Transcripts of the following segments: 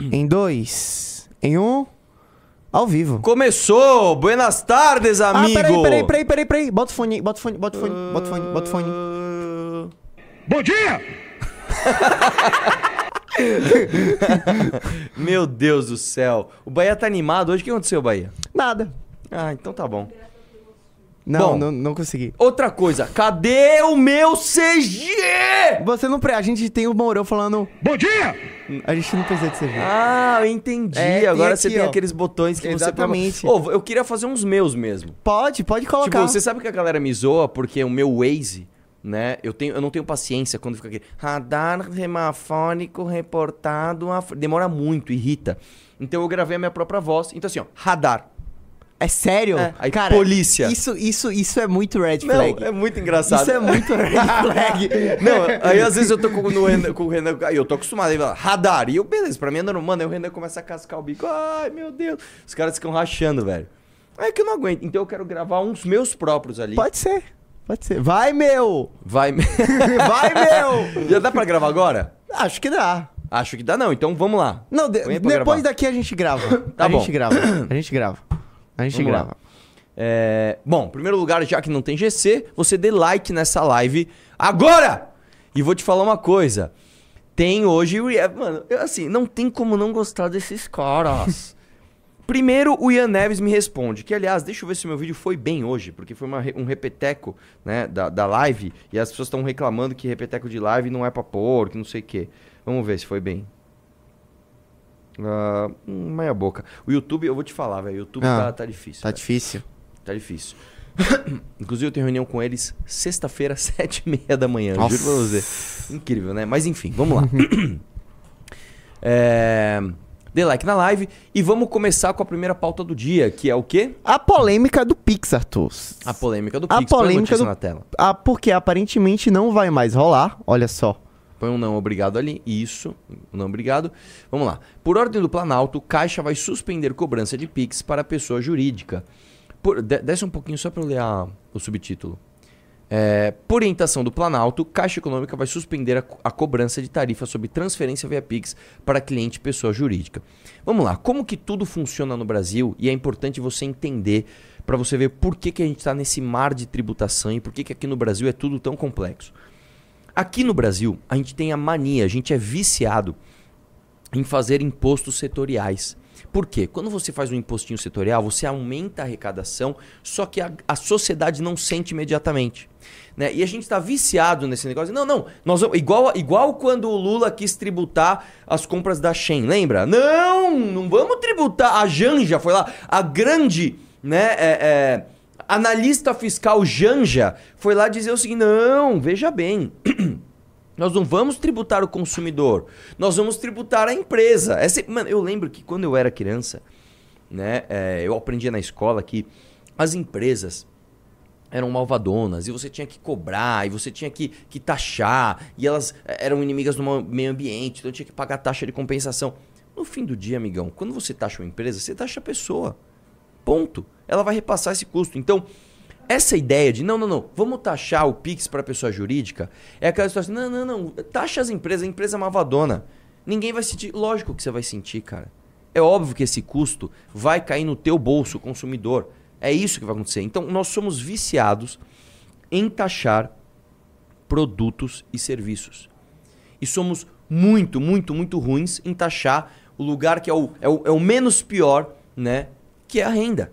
Em dois. Em um. Ao vivo. Começou! Buenas tardes, amigo! Ah, peraí, peraí, peraí, peraí, peraí. Bota o fone aí, bota o fone, bota o fone, bota o fone, bota o fone. Bom dia! Meu Deus do céu. O Bahia tá animado hoje. O que aconteceu, Bahia? Nada. Ah, então tá bom. Não, Bom. não, não consegui. Outra coisa, cadê o meu CG? Você não. pre- A gente tem o Mourão falando. Bom dia! A gente não precisa de você ver. Ah, eu entendi. É, tem Agora você aqui, tem ó. aqueles botões que Exatamente. você... Ô, eu queria fazer uns meus mesmo. Pode, pode colocar. Tipo, você sabe que a galera me zoa porque o meu Waze, né? Eu, tenho, eu não tenho paciência quando fica aqui. Radar remafônico reportado. a- Demora muito, irrita. Então eu gravei a minha própria voz. Então assim, ó, radar. É sério? É, aí Cara, polícia. Isso, isso, isso é muito red Não, flag. é muito engraçado. Isso é muito red flag. Não, aí às vezes eu tô com, no Renan, com o Renan, aí eu tô acostumado, ele fala, radar, e eu, beleza, pra mim é normal, mano, aí o Renan começa a cascar o bico, ai meu Deus, os caras ficam rachando, velho. É que eu não aguento, então eu quero gravar uns meus próprios ali. Pode ser, pode ser. Vai, meu! Vai, Vai, meu! já dá pra gravar agora? Acho que dá. Acho que dá não, então vamos lá. Não, de- aí pra gravar. depois daqui a gente grava. Tá a bom. gente grava. A gente grava. A gente Vamos lá. grava. É, Bom, em primeiro lugar, já que não tem GC, você dê like nessa live agora! E vou te falar uma coisa. Tem hoje. rea- Mano, eu, assim, não tem como não gostar desses caras. Primeiro, o Ian Neves me responde. Que, aliás, deixa eu ver se o meu vídeo foi bem hoje, porque foi uma um repeteco né, da, da live. E as pessoas estão reclamando que repeteco de live não é pra pôr, que não sei o quê. Vamos ver se foi bem. Hum, meia boca. O YouTube, eu vou te falar, velho. O YouTube Ah, tá, tá difícil. Tá velho. difícil. Tá difícil. Inclusive, eu tenho reunião com eles sexta-feira, sete e meia da manhã. Nossa. Juro pra você. Incrível, né? Mas enfim, vamos lá. é... Dê like na live e vamos começar com a primeira pauta do dia, que é o quê? A polêmica do Pix, Arthur. A polêmica do Pix. A polêmica do- na tela. Ah, porque aparentemente não vai mais rolar. Olha só. Põe um não obrigado ali. Isso, não obrigado. Vamos lá. Por ordem do Planalto, Caixa vai suspender cobrança de Pix para pessoa jurídica. Por, de- desce um pouquinho só para eu ler a- o subtítulo. É, por orientação do Planalto, Caixa Econômica vai suspender a, a cobrança de tarifa sobre transferência via Pix para cliente pessoa jurídica. Vamos lá, como que tudo funciona no Brasil e é importante você entender para você ver por que, que a gente está nesse mar de tributação e por que, que aqui no Brasil é tudo tão complexo. Aqui no Brasil, a gente tem a mania, a gente é viciado em fazer impostos setoriais. Por quê? Quando você faz um impostinho setorial, você aumenta a arrecadação, só que a, a sociedade não sente imediatamente. Né? E a gente está viciado nesse negócio. Não, não, nós vamos, igual, igual quando o Lula quis tributar as compras da Shen, lembra? Não, não vamos tributar. A Janja foi lá, a grande né, é, é, analista fiscal Janja foi lá dizer o seguinte: não, veja bem. Nós não vamos tributar o consumidor, nós vamos tributar a empresa. Essa, mano, eu lembro que quando eu era criança, né, é, eu aprendia na escola que as empresas eram malvadonas e você tinha que cobrar e você tinha que, que taxar e elas eh, eram inimigas do meio ambiente, então tinha que pagar taxa de compensação. No fim do dia, amigão, quando você taxa uma empresa, você taxa a pessoa. Ponto. Ela vai repassar esse custo. Então, essa ideia de não, não, não, vamos taxar o Pix para pessoa jurídica é aquela situação, não, não, não, taxa as empresas, a empresa é malvadona. Ninguém vai sentir, lógico que você vai sentir, cara. É óbvio que esse custo vai cair no teu bolso, consumidor. É isso que vai acontecer. Então, nós somos viciados em taxar produtos e serviços. E somos muito, muito, muito ruins em taxar o lugar que é o, é o, é o menos pior, né? Que é a renda.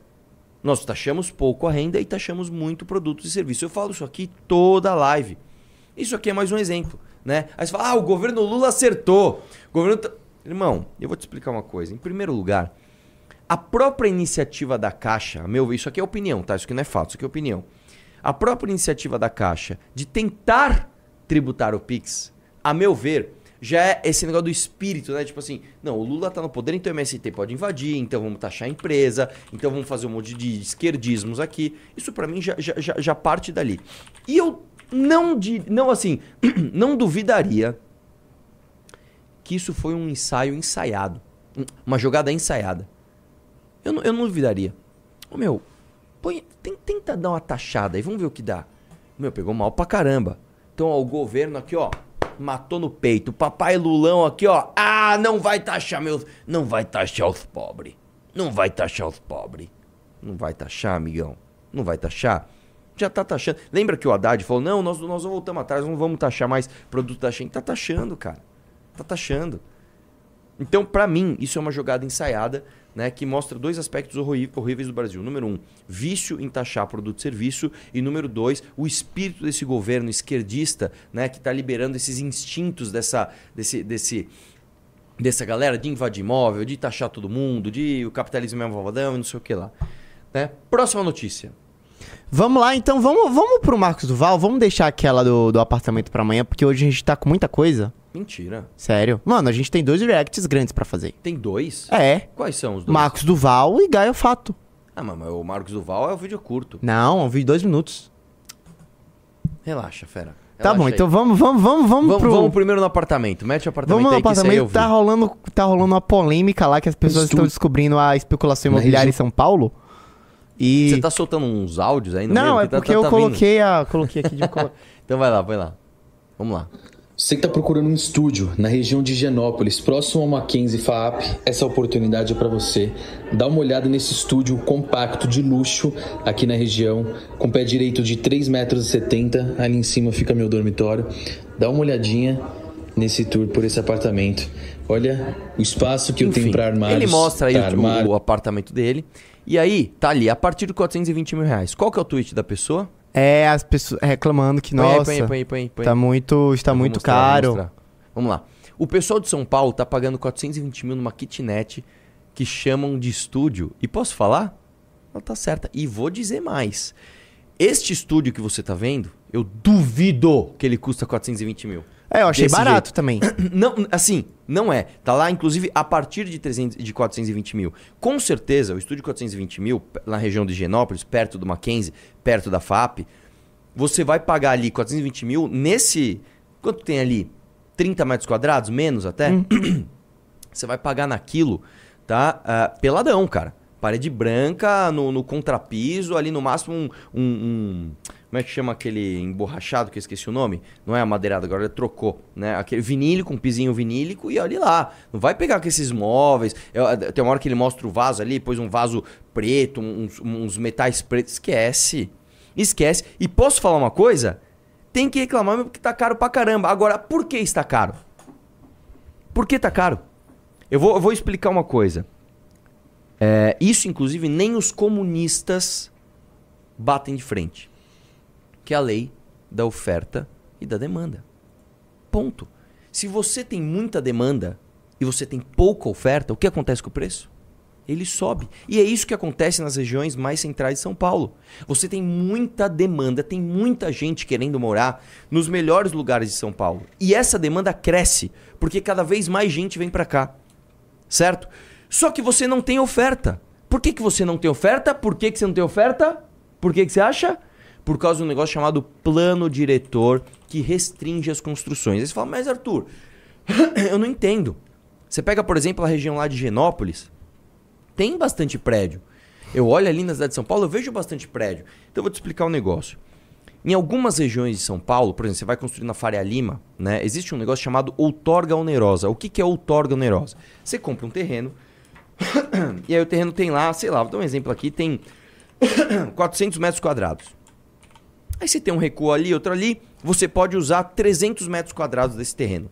Nós taxamos pouco a renda e taxamos muito produtos e serviços. Eu falo isso aqui toda live. Isso aqui é mais um exemplo, né? Aí você fala, ah, o governo Lula acertou. O governo... tá-" Irmão, eu vou te explicar uma coisa. Em primeiro lugar, a própria iniciativa da Caixa, a meu ver, isso aqui é opinião, tá? Isso aqui não é fato, isso aqui é opinião. A própria iniciativa da Caixa de tentar tributar o Pix, a meu ver, já é esse negócio do espírito, né? Tipo assim, não, o Lula tá no poder, então o MST pode invadir, então vamos taxar a empresa, então vamos fazer um monte de esquerdismos aqui. Isso pra mim já, já, já, parte dali. E eu não, di- não assim, não duvidaria que isso foi um ensaio ensaiado, um- uma jogada ensaiada. Eu não, eu não duvidaria. Ô meu, põe, tenta dar uma taxada aí, vamos ver o que dá. Meu, pegou mal pra caramba. Então, ó, o governo aqui, ó, matou no peito. Papai Lulão aqui, ó. Ah, não vai taxar meus. Não vai taxar os pobres. Não vai taxar os pobres. Não vai taxar, amigão. Não vai taxar. Já tá taxando. Lembra que o Haddad falou: não, nós, nós voltamos atrás, não vamos taxar mais produto da Shein. Tá taxando, cara. Tá taxando. Então, para mim, isso é uma jogada ensaiada, né, que mostra dois aspectos horríveis do Brasil. Número um, vício em taxar produto e serviço. E número dois, o espírito desse governo esquerdista, né, que está liberando esses instintos dessa, desse, desse, dessa galera de invadir imóvel, de taxar todo mundo, de o capitalismo é um malvadão e não sei o que lá. Né? Próxima notícia. Vamos lá, então, vamos, vamos pro Marcos Duval, vamos deixar aquela do, do apartamento para amanhã, porque hoje a gente tá com muita coisa. Mentira. Sério. Mano, a gente tem dois reacts grandes para fazer. Tem dois? É. Quais são os dois? Marcos Duval e Gaio Fato. Ah, mas o Marcos Duval é o vídeo curto. Não, é um vídeo de dois minutos. Relaxa, fera. Tá Relaxa bom, aí. então vamos, vamos, vamos, vamos, Vamos, pro... vamos primeiro no apartamento. Mete o apartamento Vamos no aí apartamento, tá rolando, tá rolando uma polêmica lá que as pessoas Estu- estão descobrindo a especulação imobiliária em São Paulo. E... Você tá soltando uns áudios aí no Não, meio? é tá- porque tá- eu tá coloquei a... Coloquei aqui de... Então vai lá, vai lá. Vamos lá. Você que está procurando um estúdio na região de Higienópolis, próximo ao Mackenzie FAP, essa oportunidade é para você. Dá uma olhada nesse estúdio compacto de luxo aqui na região, com pé direito de 3,70 metros, ali em cima fica meu dormitório. Dá uma olhadinha nesse tour por esse apartamento. Olha o espaço que eu tenho para armários. ele mostra aí pra o, o apartamento dele. E aí, tá ali, a partir de 420 mil reais. Qual que é o tweet da pessoa? É, as pessoas reclamando que, Põe nossa, aí, põe aí, põe aí, põe aí. tá muito, está Eu muito mostrar, caro. Vamos lá. O pessoal de São Paulo tá pagando 420 mil numa kitnet que chamam de estúdio. E posso falar? Ela tá certa. E vou dizer mais. Este estúdio que você tá vendo, eu duvido que ele custa 420 mil. É, eu achei barato jeito. também. Não, assim, não é. Tá lá, inclusive, a partir de, 300, de 420 mil. Com certeza, o estúdio 420 mil, na região de Higienópolis, perto do Mackenzie, perto da FAP, você vai pagar ali 420 mil nesse. Quanto tem ali? 30 metros quadrados? Menos até? você vai pagar naquilo, tá? Ah, peladão, cara. Parede branca no, no contrapiso, ali no máximo um, um- um- Como é que chama aquele emborrachado que eu esqueci o nome? Não é amadeirado, agora ele trocou, né? Aquele vinílico, um pisinho vinílico e olha lá. Não vai pegar com esses móveis. Eu- tem uma hora que ele mostra o vaso ali, pôs um vaso preto, uns, uns metais pretos. Esquece. Esquece. E posso falar uma coisa? Tem que reclamar mesmo porque tá caro pra caramba. Agora, por que está caro? Por que tá caro? Eu vou, eu vou explicar uma coisa. É, isso, inclusive, nem os comunistas batem de frente. Que é a lei da oferta e da demanda. Ponto. Se você tem muita demanda e você tem pouca oferta, o que acontece com o preço? Ele sobe. E é isso que acontece nas regiões mais centrais de São Paulo. Você tem muita demanda, tem muita gente querendo morar nos melhores lugares de São Paulo. E essa demanda cresce, porque cada vez mais gente vem para cá. Certo? Só que você não tem oferta. Por que, que você não tem oferta? Por que, que você não tem oferta? Por que, que você acha? Por causa de um negócio chamado plano diretor que restringe as construções. Aí você fala, mas Arthur, eu não entendo. Você pega, por exemplo, a região lá de Genópolis, tem bastante prédio. Eu olho ali na cidade de São Paulo, eu vejo bastante prédio. Então eu vou te explicar um negócio. Em algumas regiões de São Paulo, por exemplo, você vai construir na Faria Lima, né? Existe um negócio chamado outorga onerosa. O que, que é outorga onerosa? Você compra um terreno, e aí o terreno tem lá, sei lá, vou dar um exemplo aqui, tem 400 metros quadrados. Aí você tem um recuo ali, outro ali, você pode usar 300 metros quadrados desse terreno.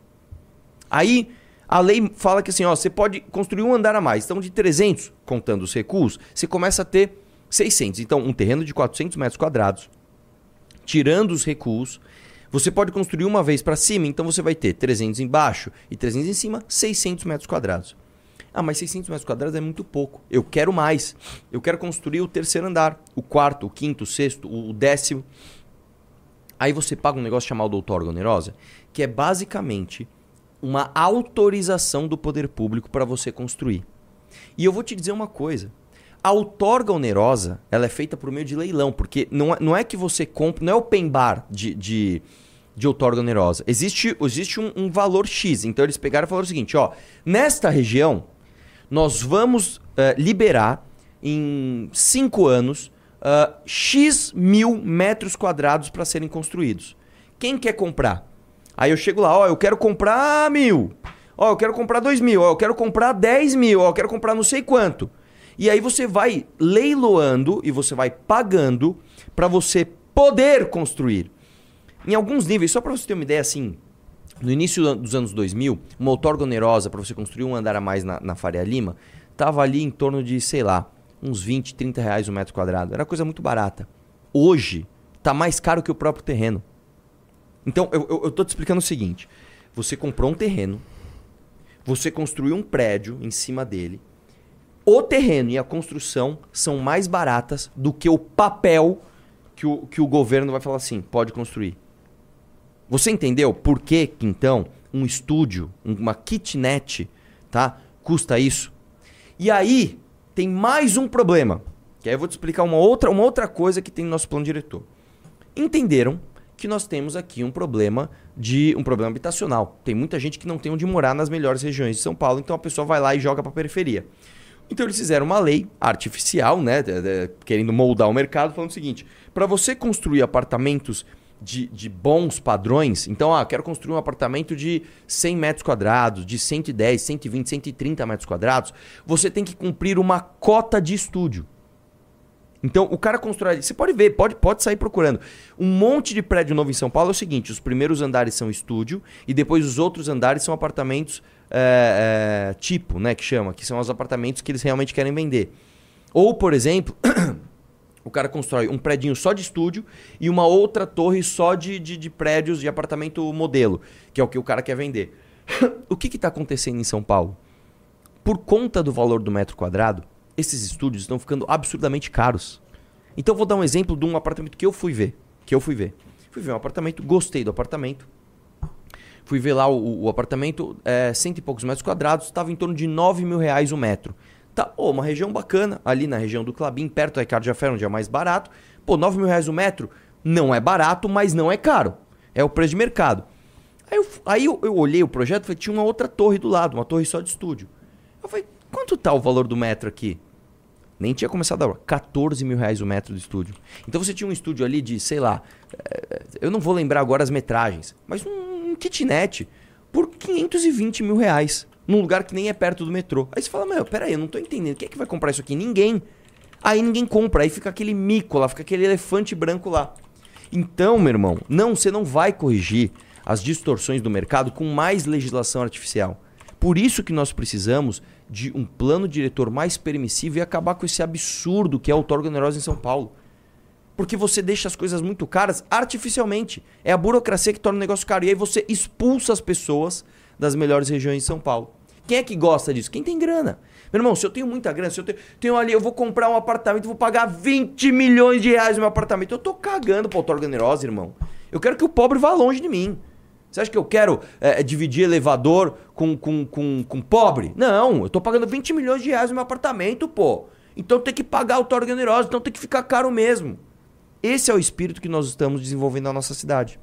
Aí a lei fala que assim, ó, você pode construir um andar a mais. Então de 300, contando os recuos, você começa a ter 600. Então um terreno de 400 metros quadrados, tirando os recuos, você pode construir uma vez para cima, então você vai ter 300 embaixo e 300 em cima, 600 metros quadrados. Ah, mas 600 metros quadrados é muito pouco. Eu quero mais. Eu quero construir o terceiro andar, o quarto, o quinto, o sexto, o décimo. Aí você paga um negócio chamado outorga onerosa, que é basicamente uma autorização do poder público para você construir. E eu vou te dizer uma coisa. A outorga onerosa, ela é feita por meio de leilão, porque não é, não é que você compra, não é open bar de, de, de outorga onerosa. Existe, existe um, um valor X. Então eles pegaram e falaram o seguinte, ó, nesta região, nós vamos eh, liberar em cinco anos ah, X mil metros quadrados para serem construídos. Quem quer comprar? Aí eu chego lá, ó, eu quero comprar mil. Ó, eu quero comprar dois mil. Ó, eu quero comprar dez mil. Ó, eu quero comprar não sei quanto. E aí você vai leiloando e você vai pagando para você poder construir. Em alguns níveis, só para você ter uma ideia assim, no início dos anos 2000, uma outorga onerosa para você construir um andar a mais na, na Faria Lima, tava ali em torno de, sei lá, uns 20, 30 reais o um metro quadrado. Era coisa muito barata. Hoje, tá mais caro que o próprio terreno. Então, eu, tô te explicando o seguinte. Você comprou um terreno, você construiu um prédio em cima dele, o terreno e a construção são mais baratas do que o papel que o, que o governo vai falar assim, pode construir. Você entendeu por que, então, um estúdio, uma kitnet, tá, custa isso? E aí, tem mais um problema. Que aí eu vou te explicar uma outra, uma outra coisa que tem no nosso plano diretor. Entenderam que nós temos aqui um problema de um problema habitacional. Tem muita gente que não tem onde morar nas melhores regiões de São Paulo, então a pessoa vai lá e joga para a periferia. Então eles fizeram uma lei artificial, né, querendo moldar o mercado, falando o seguinte: para você construir apartamentos de, de, bons padrões, então, ah, quero construir um apartamento de 100 metros quadrados, de 110, 120, 130 metros quadrados, você tem que cumprir uma cota de estúdio. Então, o cara constrói. Você pode ver, pode, pode sair procurando. Um monte de prédio novo em São Paulo é o seguinte: os primeiros andares são estúdio e depois os outros andares são apartamentos é, é, tipo, né? Que chama, que são os apartamentos que eles realmente querem vender. Ou, por exemplo, o cara constrói um prédio só de estúdio e uma outra torre só de, de, de prédios de apartamento modelo, que é o que o cara quer vender. o que está acontecendo em São Paulo? Por conta do valor do metro quadrado, esses estúdios estão ficando absurdamente caros. Então vou dar um exemplo de um apartamento que eu fui ver. Que eu fui ver. Fui ver um apartamento, gostei do apartamento. Fui ver lá o, o apartamento, é, cento e poucos metros quadrados, estava em torno de 9 mil reais o metro. Tá, pô, uma região bacana, ali na região do Clabim, perto da Ricardo Jafé, onde é mais barato. Pô, 9 mil reais o metro não é barato, mas não é caro. É o preço de mercado. Aí eu, aí eu, eu olhei o projeto e tinha uma outra torre do lado, uma torre só de estúdio. Eu falei, quanto tá o valor do metro aqui? Nem tinha começado a obra. 14 mil reais o metro do estúdio. Então você tinha um estúdio ali de, sei lá, eh, eu não vou lembrar agora as metragens, mas um, um kitnet por 520 mil reais. Num lugar que nem é perto do metrô. Aí você fala, meu, peraí, eu não tô entendendo. Quem é que vai comprar isso aqui? Ninguém. Aí ninguém compra. Aí fica aquele mico lá, fica aquele elefante branco lá. Então, meu irmão, não, você não vai corrigir as distorções do mercado com mais legislação artificial. Por isso que nós precisamos de um plano diretor mais permissivo e acabar com esse absurdo que é o outorga onerosa em São Paulo. Porque você deixa as coisas muito caras artificialmente. É a burocracia que torna o negócio caro. E aí você expulsa as pessoas das melhores regiões de São Paulo. Quem é que gosta disso? Quem tem grana. Meu irmão, se eu tenho muita grana, se eu tenho, tenho ali, eu vou comprar um apartamento, vou pagar 20 milhões de reais no meu apartamento. Eu tô cagando pra outorga onerosa, irmão. Eu quero que o pobre vá longe de mim. Você acha que eu quero é, dividir elevador com, com, com, com pobre? Não, eu tô pagando 20 milhões de reais no meu apartamento, pô. Então tem que pagar o Torga Generosa, então tem que ficar caro mesmo. Esse é o espírito que nós estamos desenvolvendo na nossa cidade.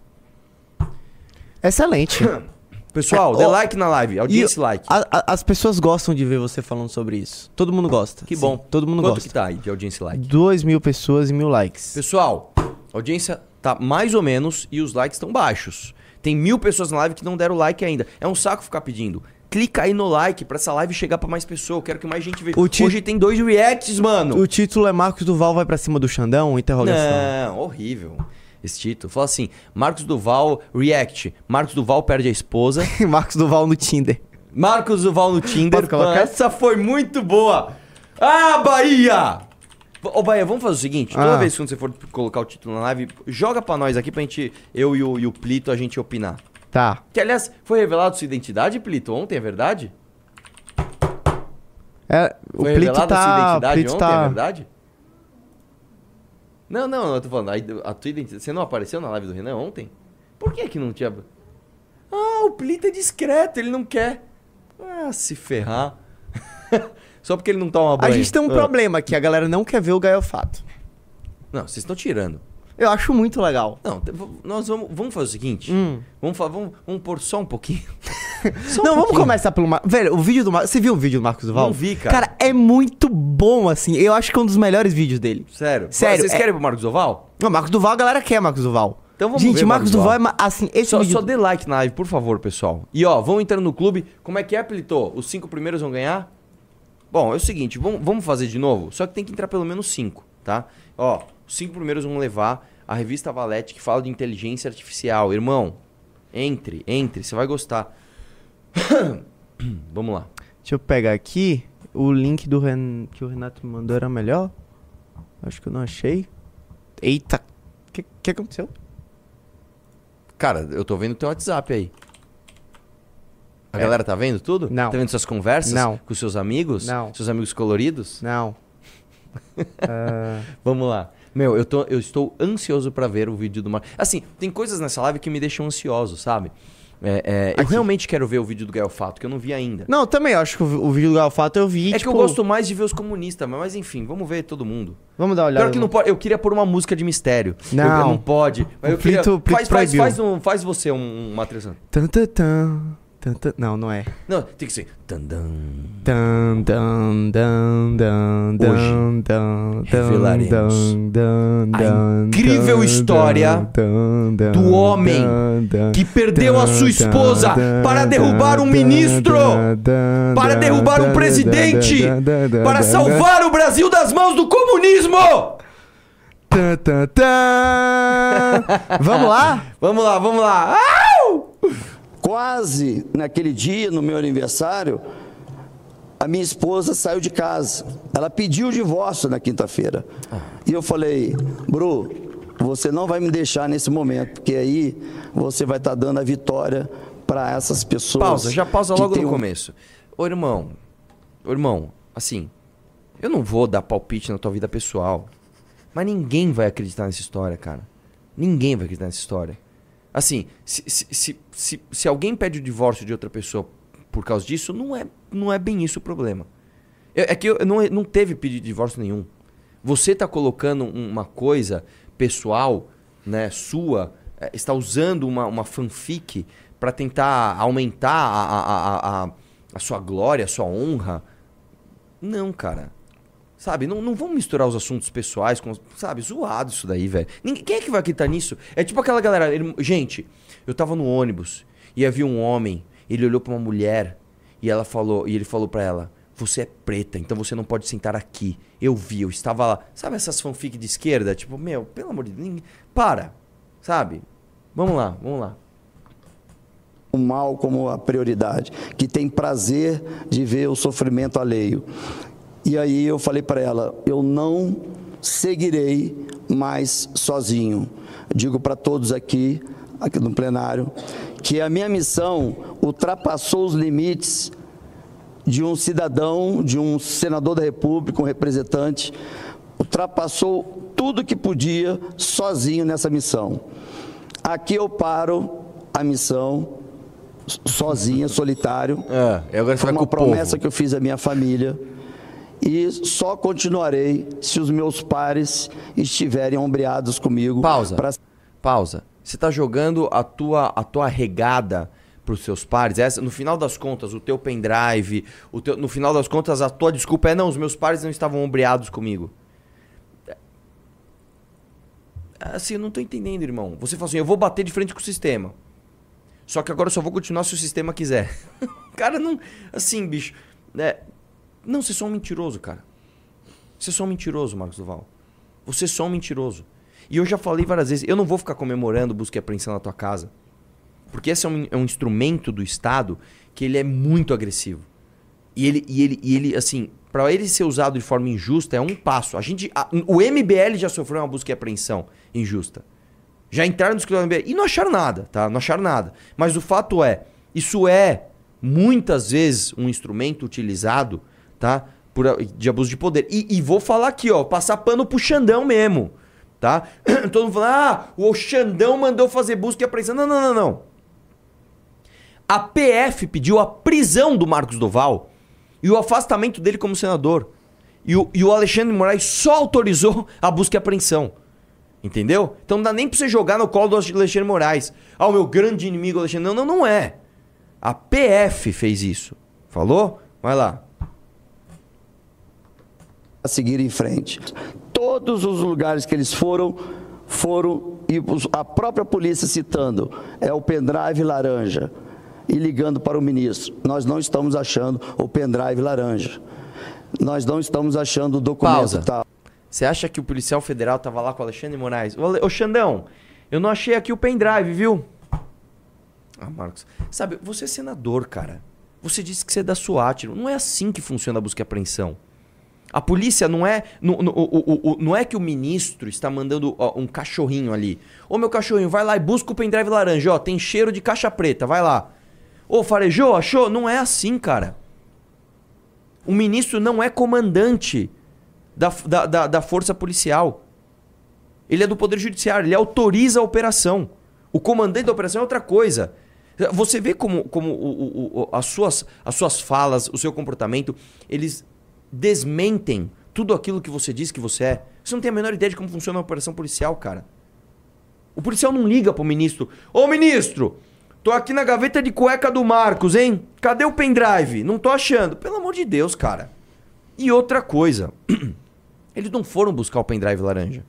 Excelente. Pessoal, é, dê like na live, audiência like. A, a, as pessoas gostam de ver você falando sobre isso. Todo mundo gosta. Que bom. todo mundo Quanto gosta. que tá aí de audiência like? 2 mil pessoas e mil likes. Pessoal, a audiência tá mais ou menos e os likes estão baixos. Tem mil pessoas na live que não deram like ainda. É um saco ficar pedindo. Clica aí no like pra essa live chegar pra mais pessoas. Eu quero que mais gente veja. Ti- Hoje tem dois reacts, mano. O título é Marcos Duval vai pra cima do Xandão? Interrogação. Não, horrível. Esse título. Fala assim: Marcos Duval react. Marcos Duval perde a esposa. Marcos Duval no Tinder. Marcos Duval no Tinder. Essa foi muito boa. Ah, Bahia! Ô, Bahia, vamos fazer o seguinte: toda Ah. vez que você for colocar o título na live, joga pra nós aqui pra gente, eu e o, e o Plito, a gente opinar. Tá. Que, aliás, foi revelado sua identidade, Plito, ontem, é verdade? É, o Foi Plito tá. identidade Plito ontem, é tá. verdade? Não, não, eu tô falando, a, a tua identidade. Você não apareceu na live do Renan ontem? Por que que não tinha. Ah, o Plito é discreto, ele não quer. Ah, se ferrar. Só porque ele não toma A banho. gente tem um Ah. problema aqui, a galera não quer ver o Gaiofato. Não, vocês estão tirando. Eu acho muito legal. Não, nós vamos, vamos fazer o seguinte. Hum. Vamos, vamos, vamos pôr só um pouquinho. Só um não, vamos pouquinho. começar pelo Marcos. Velho, o vídeo do Marcos. Você viu o vídeo do Marcos Duval? Não vi, cara. Cara, é muito bom, assim. Eu acho que é um dos melhores vídeos dele. Sério. Sério, Vocês é- querem pro Marcos Oval? Não, Marcos Duval, a galera quer Marcos Duval. Então vamos Gente, ver, Marcos Duval é ma- assim, esse Só, vídeo... só dê like na live, por favor, pessoal. E ó, vão entrando no clube. Como é que é, Pelito? Os cinco primeiros vão ganhar? Bom, é o seguinte, vamos, vamos fazer de novo? Só que tem que entrar pelo menos cinco, tá? Ó, os cinco primeiros vão levar a revista Valete que fala de inteligência artificial. Irmão, entre, entre, você vai gostar. vamos lá. Deixa eu pegar aqui. O link do Ren... que o Renato me mandou era melhor. Acho que eu não achei. Eita. O que, que aconteceu? Cara, eu tô vendo teu WhatsApp aí. A É. galera tá vendo tudo? Não. Tá vendo suas conversas? Não. Com seus amigos? Não. Seus amigos coloridos? Não. Ah, Vamos lá. Meu, eu, tô, eu estou ansioso pra ver o vídeo do Marcos. Assim, tem coisas nessa live que me deixam ansioso, sabe? É, é, eu realmente quero ver o vídeo do Gael Fato, que eu não vi ainda. Não, também acho que o, o vídeo do Galfato eu vi. é que tipo, eu gosto mais de ver os comunistas, mas, mas enfim, vamos ver todo mundo. Vamos dar uma olhada. Que não pode, eu queria pôr uma música de mistério. Não. Eu- não pode. Mas O eu queria, Plito- Plito faz, faz, faz, um- faz você um, uma tan, tan, tan, tan. Não, não é. Não, tem que ser. Dan, revelaremos a incrível história do homem que perdeu a sua esposa para derrubar um ministro, para derrubar um presidente, para salvar o Brasil das mãos do comunismo! Vamos lá? Vamos lá, vamos lá. Au! Quase naquele dia, no meu aniversário, a minha esposa saiu de casa. Ela pediu o divórcio na quinta-feira. E eu falei, Bru, você não vai me deixar nesse momento, porque aí você vai estar dando a vitória para essas pessoas. Pausa, já pausa logo no um- começo. Ô irmão, ô irmão, assim, eu não vou dar palpite na tua vida pessoal, mas ninguém vai acreditar nessa história, cara. Ninguém vai acreditar nessa história. Assim, se, se, se, se, alguém pede o divórcio de outra pessoa por causa disso, não é, não é bem isso o problema. É, é que eu, não, não teve pedido de divórcio nenhum. Você tá colocando uma coisa pessoal, né, sua, é, está usando uma, uma fanfic para tentar aumentar a, a, a, a, a sua glória, a sua honra. Não, cara. Sabe, não, não vamos misturar os assuntos pessoais com. Sabe, zoado isso daí, velho. Quem é que vai acreditar nisso? É tipo aquela galera. ele- gente, eu tava no ônibus e havia um homem, ele olhou pra uma mulher e ela falou, e ele falou pra ela: Você é preta, então você não pode sentar aqui. Eu vi, eu estava lá. Sabe essas fanfic de esquerda? Tipo, meu, pelo amor de Deus, para. Sabe? Vamos lá, vamos lá. o mal como a prioridade, que tem prazer de ver o sofrimento alheio. E aí eu falei para ela: eu não seguirei mais sozinho. Digo para todos aqui, aqui no plenário, que a minha missão ultrapassou os limites de um cidadão, de um senador da República, um representante, ultrapassou tudo que podia sozinho nessa missão. Aqui eu paro a missão sozinha, solitário. É, agora Foi uma o povo. promessa que eu fiz à minha família. E só continuarei se os meus pares estiverem ombreados comigo. Pausa. pra- Pausa. Você tá jogando a tua, a tua regada pros seus pares. Essa, no final das contas, o teu pendrive, o teu, no final das contas, a tua desculpa é não, os meus pares não estavam ombreados comigo. É, Assim, eu não tô entendendo, irmão. Você fala assim, eu vou bater de frente com o sistema. Só que agora eu só vou continuar se o sistema quiser. cara, não. Assim, bicho. É, não, você é só um mentiroso, cara. Você é só um mentiroso, Marcos Duval. Você é só um mentiroso. E eu já falei várias vezes, eu não vou ficar comemorando busca e apreensão na tua casa. Porque esse é um, é um instrumento do Estado que ele é muito agressivo. E ele, e ele, e ele assim, para ele ser usado de forma injusta é um passo. A gente, a- o MBL já sofreu uma busca e apreensão injusta. Já entraram no escritório do MBL e não acharam nada, tá? Não acharam nada. Mas o fato é, isso é muitas vezes um instrumento utilizado, tá? Por, de abuso de poder. E, e vou falar aqui, ó, passar pano pro Xandão mesmo, tá? Todo mundo falando, ah, o Xandão mandou fazer busca e apreensão. Não, não, não, não. A PF pediu a prisão do Marcos Doval e o afastamento dele como senador. E o, e o Alexandre Moraes só autorizou a busca e apreensão. Entendeu? Então não dá nem pra você jogar no colo do Alexandre Moraes. Ah, o meu grande inimigo Alexandre. Não, não, não é. A PF fez isso. Falou? Vai lá. A seguir em frente. Todos os lugares que eles foram, foram e a própria polícia citando, é o pendrive laranja, e ligando para o ministro, nós não estamos achando o pendrive laranja. Nós não estamos achando o documento Pausa. tal. Você acha que o policial federal tava lá com o Alexandre Moraes? Ô Xandão, eu não achei aqui o pendrive, viu? Ah, Marcos. Sabe, você é senador, cara. Você disse que você é da SWAT. Não é assim que funciona a busca e apreensão. A polícia não é. Não, não, o- o- não é que o ministro está mandando ó, um cachorrinho ali. Ô meu cachorrinho, vai lá e busca o pendrive laranja. Ó, tem cheiro de caixa preta, vai lá. Ô, farejou, achou? Não é assim, cara. O ministro não é comandante da, da, da, da força policial. Ele é do Poder Judiciário, ele autoriza a operação. O comandante da operação é outra coisa. Você vê como, como o- o- o- as, suas, as suas falas, o seu comportamento, eles desmentem tudo aquilo que você diz que você é. Você não tem a menor ideia de como funciona a operação policial, cara. O policial não liga pro ministro. Ô ministro, tô aqui na gaveta de cueca do Marcos, hein? Cadê o pendrive? Não tô achando. Pelo amor de Deus, cara. E outra coisa. Eles não foram buscar o pendrive laranja.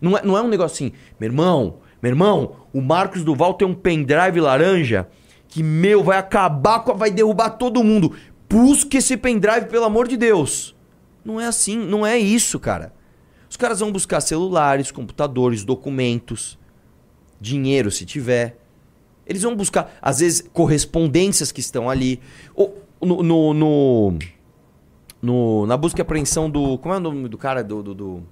Não é, não é um negócio assim, meu irmão, meu irmão, o Marcos Duval tem um pendrive laranja que, meu, vai acabar com. vai derrubar todo mundo. Busque esse pendrive, pelo amor de Deus. Não é assim, não é isso, cara. Os caras vão buscar celulares, computadores, documentos, dinheiro se tiver. Eles vão buscar, às vezes, correspondências que estão ali. Ou no, no, no- no- na busca e apreensão do. Como é o nome do cara do, do- do-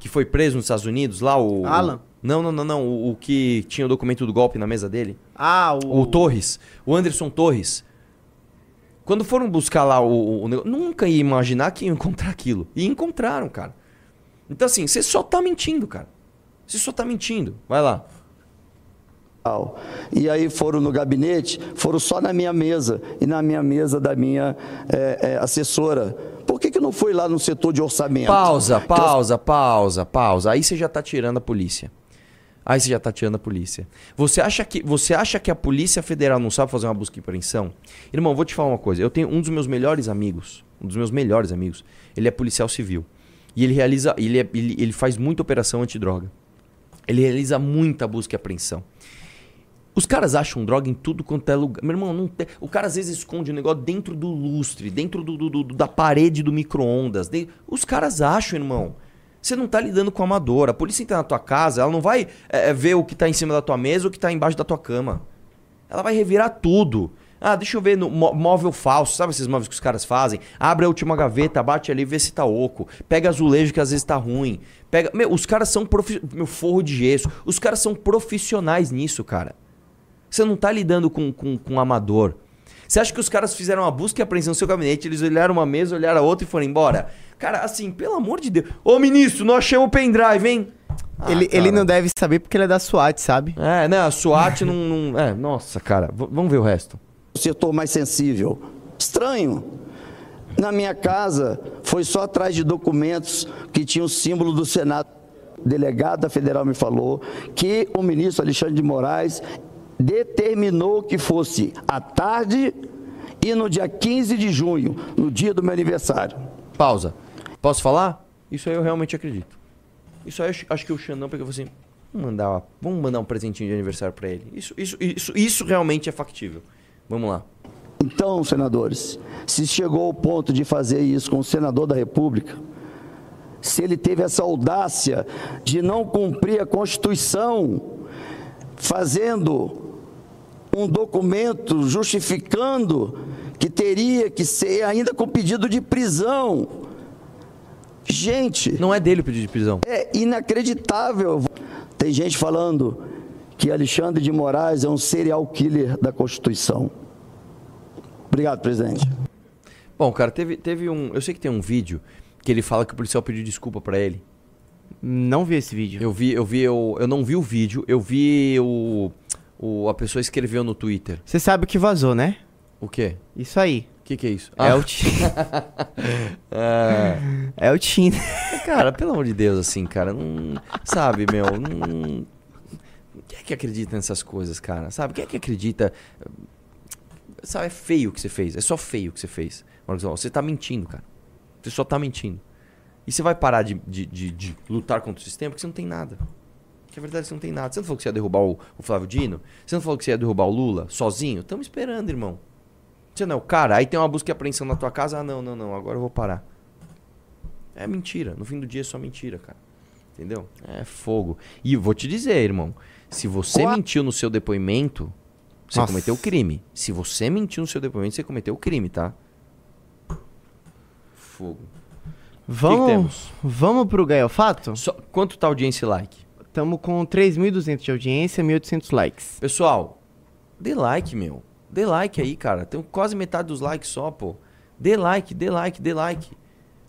que foi preso nos Estados Unidos? Lá o. Alan? Não, não, não, não. O, o que tinha o documento do golpe na mesa dele. Ah, o. O Torres. O Anderson Torres. Quando foram buscar lá o, o, negócio. Nunca ia imaginar que iam encontrar aquilo. E encontraram, cara. Então, assim, você só tá mentindo, cara. Você só tá mentindo. Vai lá. E aí foram no gabinete, foram só na minha mesa e na minha mesa da minha eh, eh, assessora. Por que, que não foi lá no setor de orçamento? Pausa, pausa, pausa, pausa. Aí você já tá tirando a polícia. Aí você já tá tirando a polícia. Você acha que, você acha que a Polícia Federal não sabe fazer uma busca e apreensão? Irmão, vou te falar uma coisa. Eu tenho um dos meus melhores amigos, um dos meus melhores amigos. Ele é policial civil. E ele realiza, ele, é- ele, ele faz muita operação antidroga. Ele realiza muita busca e apreensão. Os caras acham droga em tudo quanto é lugar. Meu irmão, não o cara às vezes esconde o negócio dentro do lustre, dentro do, do- do- da parede do micro-ondas. Os caras acham, irmão. Você não tá lidando com amador. A polícia entra na tua casa, ela não vai é, é, ver o que tá em cima da tua mesa ou o que tá embaixo da tua cama. Ela vai revirar tudo. Ah, deixa eu ver no mó- móvel falso, sabe esses móveis que os caras fazem? Abre a última gaveta, bate ali, vê se tá oco. Pega azulejo que às vezes tá ruim. Pega, meu, os caras são profi... meu forro de gesso. Os caras são profissionais nisso, cara. Você não tá lidando com, com, com amador. Você acha que os caras fizeram uma busca e apreensão no seu gabinete, eles olharam uma mesa, olharam a outra e foram embora? Cara, assim, pelo amor de Deus. Ô, ministro, nós chamamos o pendrive, hein? Ah, ele, cara. ele não deve saber porque ele é da SWAT, sabe? É, né? A SWAT não, não- É, nossa, cara. V- vamos ver o resto. o setor mais sensível. Estranho. Na minha casa, foi só atrás de documentos que tinham o símbolo do Senado. O delegado da federal me falou que o ministro Alexandre de Moraes determinou que fosse à tarde e no dia 15 de junho, no dia do meu aniversário. Pausa. Posso falar? Isso aí eu realmente acredito. Isso aí eu acho- acho que o Xandão pegou assim: vamos mandar, vamos mandar um presentinho de aniversário pra ele. Isso, isso, isso, isso realmente é factível. Vamos lá. Então, senadores, se chegou ao ponto de fazer isso com o senador da República, se ele teve essa audácia de não cumprir a Constituição, fazendo um documento justificando que teria que ser ainda com pedido de prisão. Gente, Não é dele o pedido de prisão. é inacreditável. Tem gente falando que Alexandre de Moraes é um serial killer da Constituição. Obrigado, presidente. Bom, cara, teve, teve um. Eu sei que tem um vídeo que ele fala que o policial pediu desculpa pra ele. Não vi esse vídeo. Eu vi, eu vi, eu, eu não vi o vídeo, eu vi o, o. A pessoa escreveu no Twitter. Você sabe o que vazou, né? O quê? Isso aí. O que, que é isso? É Ah, o Tim. é. é o Tim. Cara, pelo amor de Deus, assim, cara, não. Sabe, meu, não. Quem é que acredita nessas coisas, cara? Sabe? Quem é que acredita? Sabe, é feio o que você fez. É só feio o que você fez. Marcos, você tá mentindo, cara. Você só tá mentindo. E você vai parar de, de, de- de lutar contra o sistema porque você não tem nada. Que a verdade é que você não tem nada. Você não falou que você ia derrubar o, o Flávio Dino? Você não falou que você ia derrubar o Lula sozinho? Estamos esperando, irmão. Você não é o cara. Aí tem uma busca e apreensão na tua casa. Ah, não, não, não. Agora eu vou parar. É mentira. No fim do dia é só mentira, cara. Entendeu? É fogo. E vou te dizer, irmão. Se você Qua- mentiu no seu depoimento, você Nossa. cometeu crime. Se você mentiu no seu depoimento, você cometeu crime, tá? Fogo. Vamos, temos? vamos pro Gaiofato? Só, quanto tá a audiência e like? Estamos com 3.200 de audiência, 1.800 likes. Pessoal, dê like, meu. Dê like aí, cara. Tem quase metade dos likes só, pô. Dê like, dê like, dê like.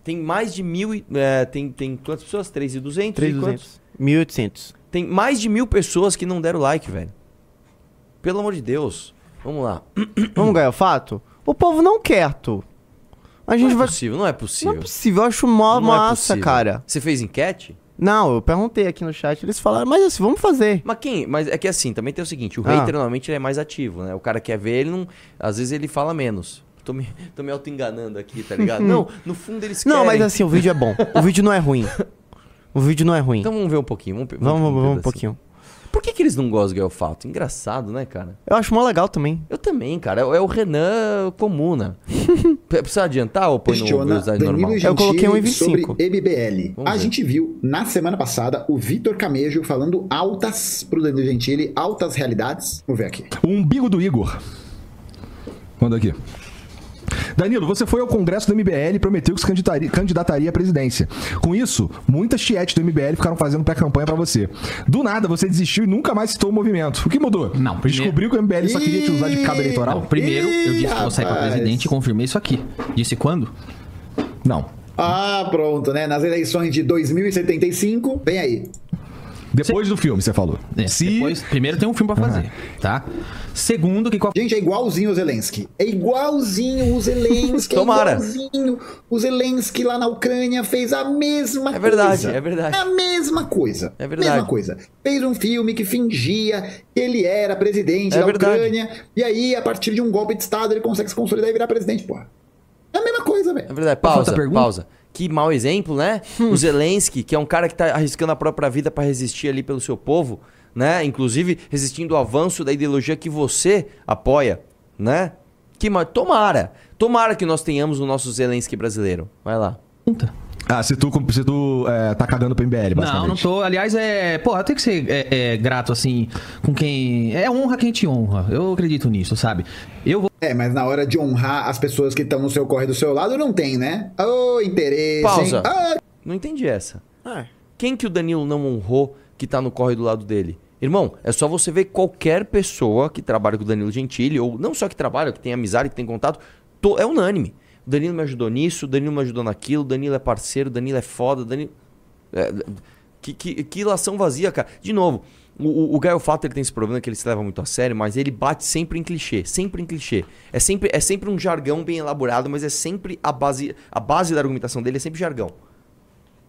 Tem mais de mil e... é, tem, tem quantas pessoas? 3.200? 3.200. 1.800. Tem mais de mil pessoas que não deram like, velho. Pelo amor de Deus. Vamos lá. Vamos, Gaiofato? O povo não quer, tu. A gente Não é vai... possível, não é possível. Não é possível, eu acho mó Não é massa, possível. cara. Você fez enquete? Não, eu perguntei aqui no chat, eles falaram, mas assim, vamos fazer. Mas quem? Mas é que assim, também tem o seguinte, o Ah. hater normalmente ele é mais ativo, né? O cara quer ver, ele não. Às vezes ele fala menos. Tô me, tô me auto-enganando aqui, tá ligado? não, no fundo eles Não, querem. mas assim, o vídeo é bom. O vídeo não é ruim. O vídeo não é ruim. Então vamos ver um pouquinho. Vamos, pe- vamos, vamos, ver vamos um pouquinho. Por que, que eles não gostam do Gelfato? Engraçado, né, cara? Eu acho mó legal também. Eu também, cara. É, o Renan Comuna. P- Precisa adiantar ou põe no Questiona velocidade Danilo normal? Eu coloquei um em Gentili 25. sobre MBL. Vamos a ver. gente viu na semana passada o Vitor Camejo falando altas pro Danilo Gentili, altas realidades. Vamos ver aqui. O umbigo do Igor. Manda aqui. Danilo, você foi ao Congresso do MBL e prometeu que se candidataria, candidataria à presidência. Com isso, muitas tietes do MBL ficaram fazendo pré-campanha pra você. Do nada, você desistiu e nunca mais citou o movimento. O que mudou? Não, primeiro- Descobriu que o MBL só queria te usar de cabo eleitoral? Não, primeiro eu disse que vou sair pra rapaz. presidente e confirmei isso aqui. Disse quando? Não. Ah, pronto, né? Nas eleições de 2075, vem aí. Depois do filme, você falou. É, depois, primeiro tem um filme pra fazer, tá? Segundo, que qual Gente, é igualzinho o Zelensky. É igualzinho o Zelensky. Tomara. É igualzinho. O Zelensky lá na Ucrânia fez a mesma É verdade, coisa. é verdade. A mesma coisa. É verdade. Mesma coisa. Fez um filme que fingia que ele era presidente É da verdade. Ucrânia. E aí, a partir de um golpe de Estado, ele consegue se consolidar e virar presidente, porra. É a mesma coisa, É velho. verdade. Foi a Pausa, pausa. Que mau exemplo, né? O Zelensky, que é um cara que tá arriscando a própria vida pra resistir ali pelo seu povo, né? Inclusive resistindo ao avanço da ideologia que você apoia, né? Que ma- tomara, tomara que nós tenhamos o nosso Zelensky brasileiro. Vai lá. Ah, se tu, se tu é, tá cagando pro MBL, basicamente. Não, não tô. Aliás, é. Pô, eu tenho que ser é, é, grato, assim, com quem. É honra quem te honra. Eu acredito nisso, sabe? Eu vou. É, mas na hora de honrar as pessoas que estão no seu corre do seu lado, não tem, né? Ô, interesse. Pausa. Ah, Não entendi essa. É. Quem que o Danilo não honrou que tá no corre do lado dele? Irmão, é só você ver qualquer pessoa que trabalha com o Danilo Gentili, ou não só que trabalha, que tem amizade, que tem contato, to- é unânime. O Danilo me ajudou nisso, o Danilo me ajudou naquilo, o Danilo é parceiro, o Danilo é foda, o Danilo... É, que, que, que ilação vazia, cara. De novo, o, o, o Gaio Fato ele tem esse problema que ele se leva muito a sério, mas ele bate sempre em clichê, sempre em clichê. É sempre, é sempre um jargão bem elaborado, mas é sempre a base, a base da argumentação dele é sempre jargão.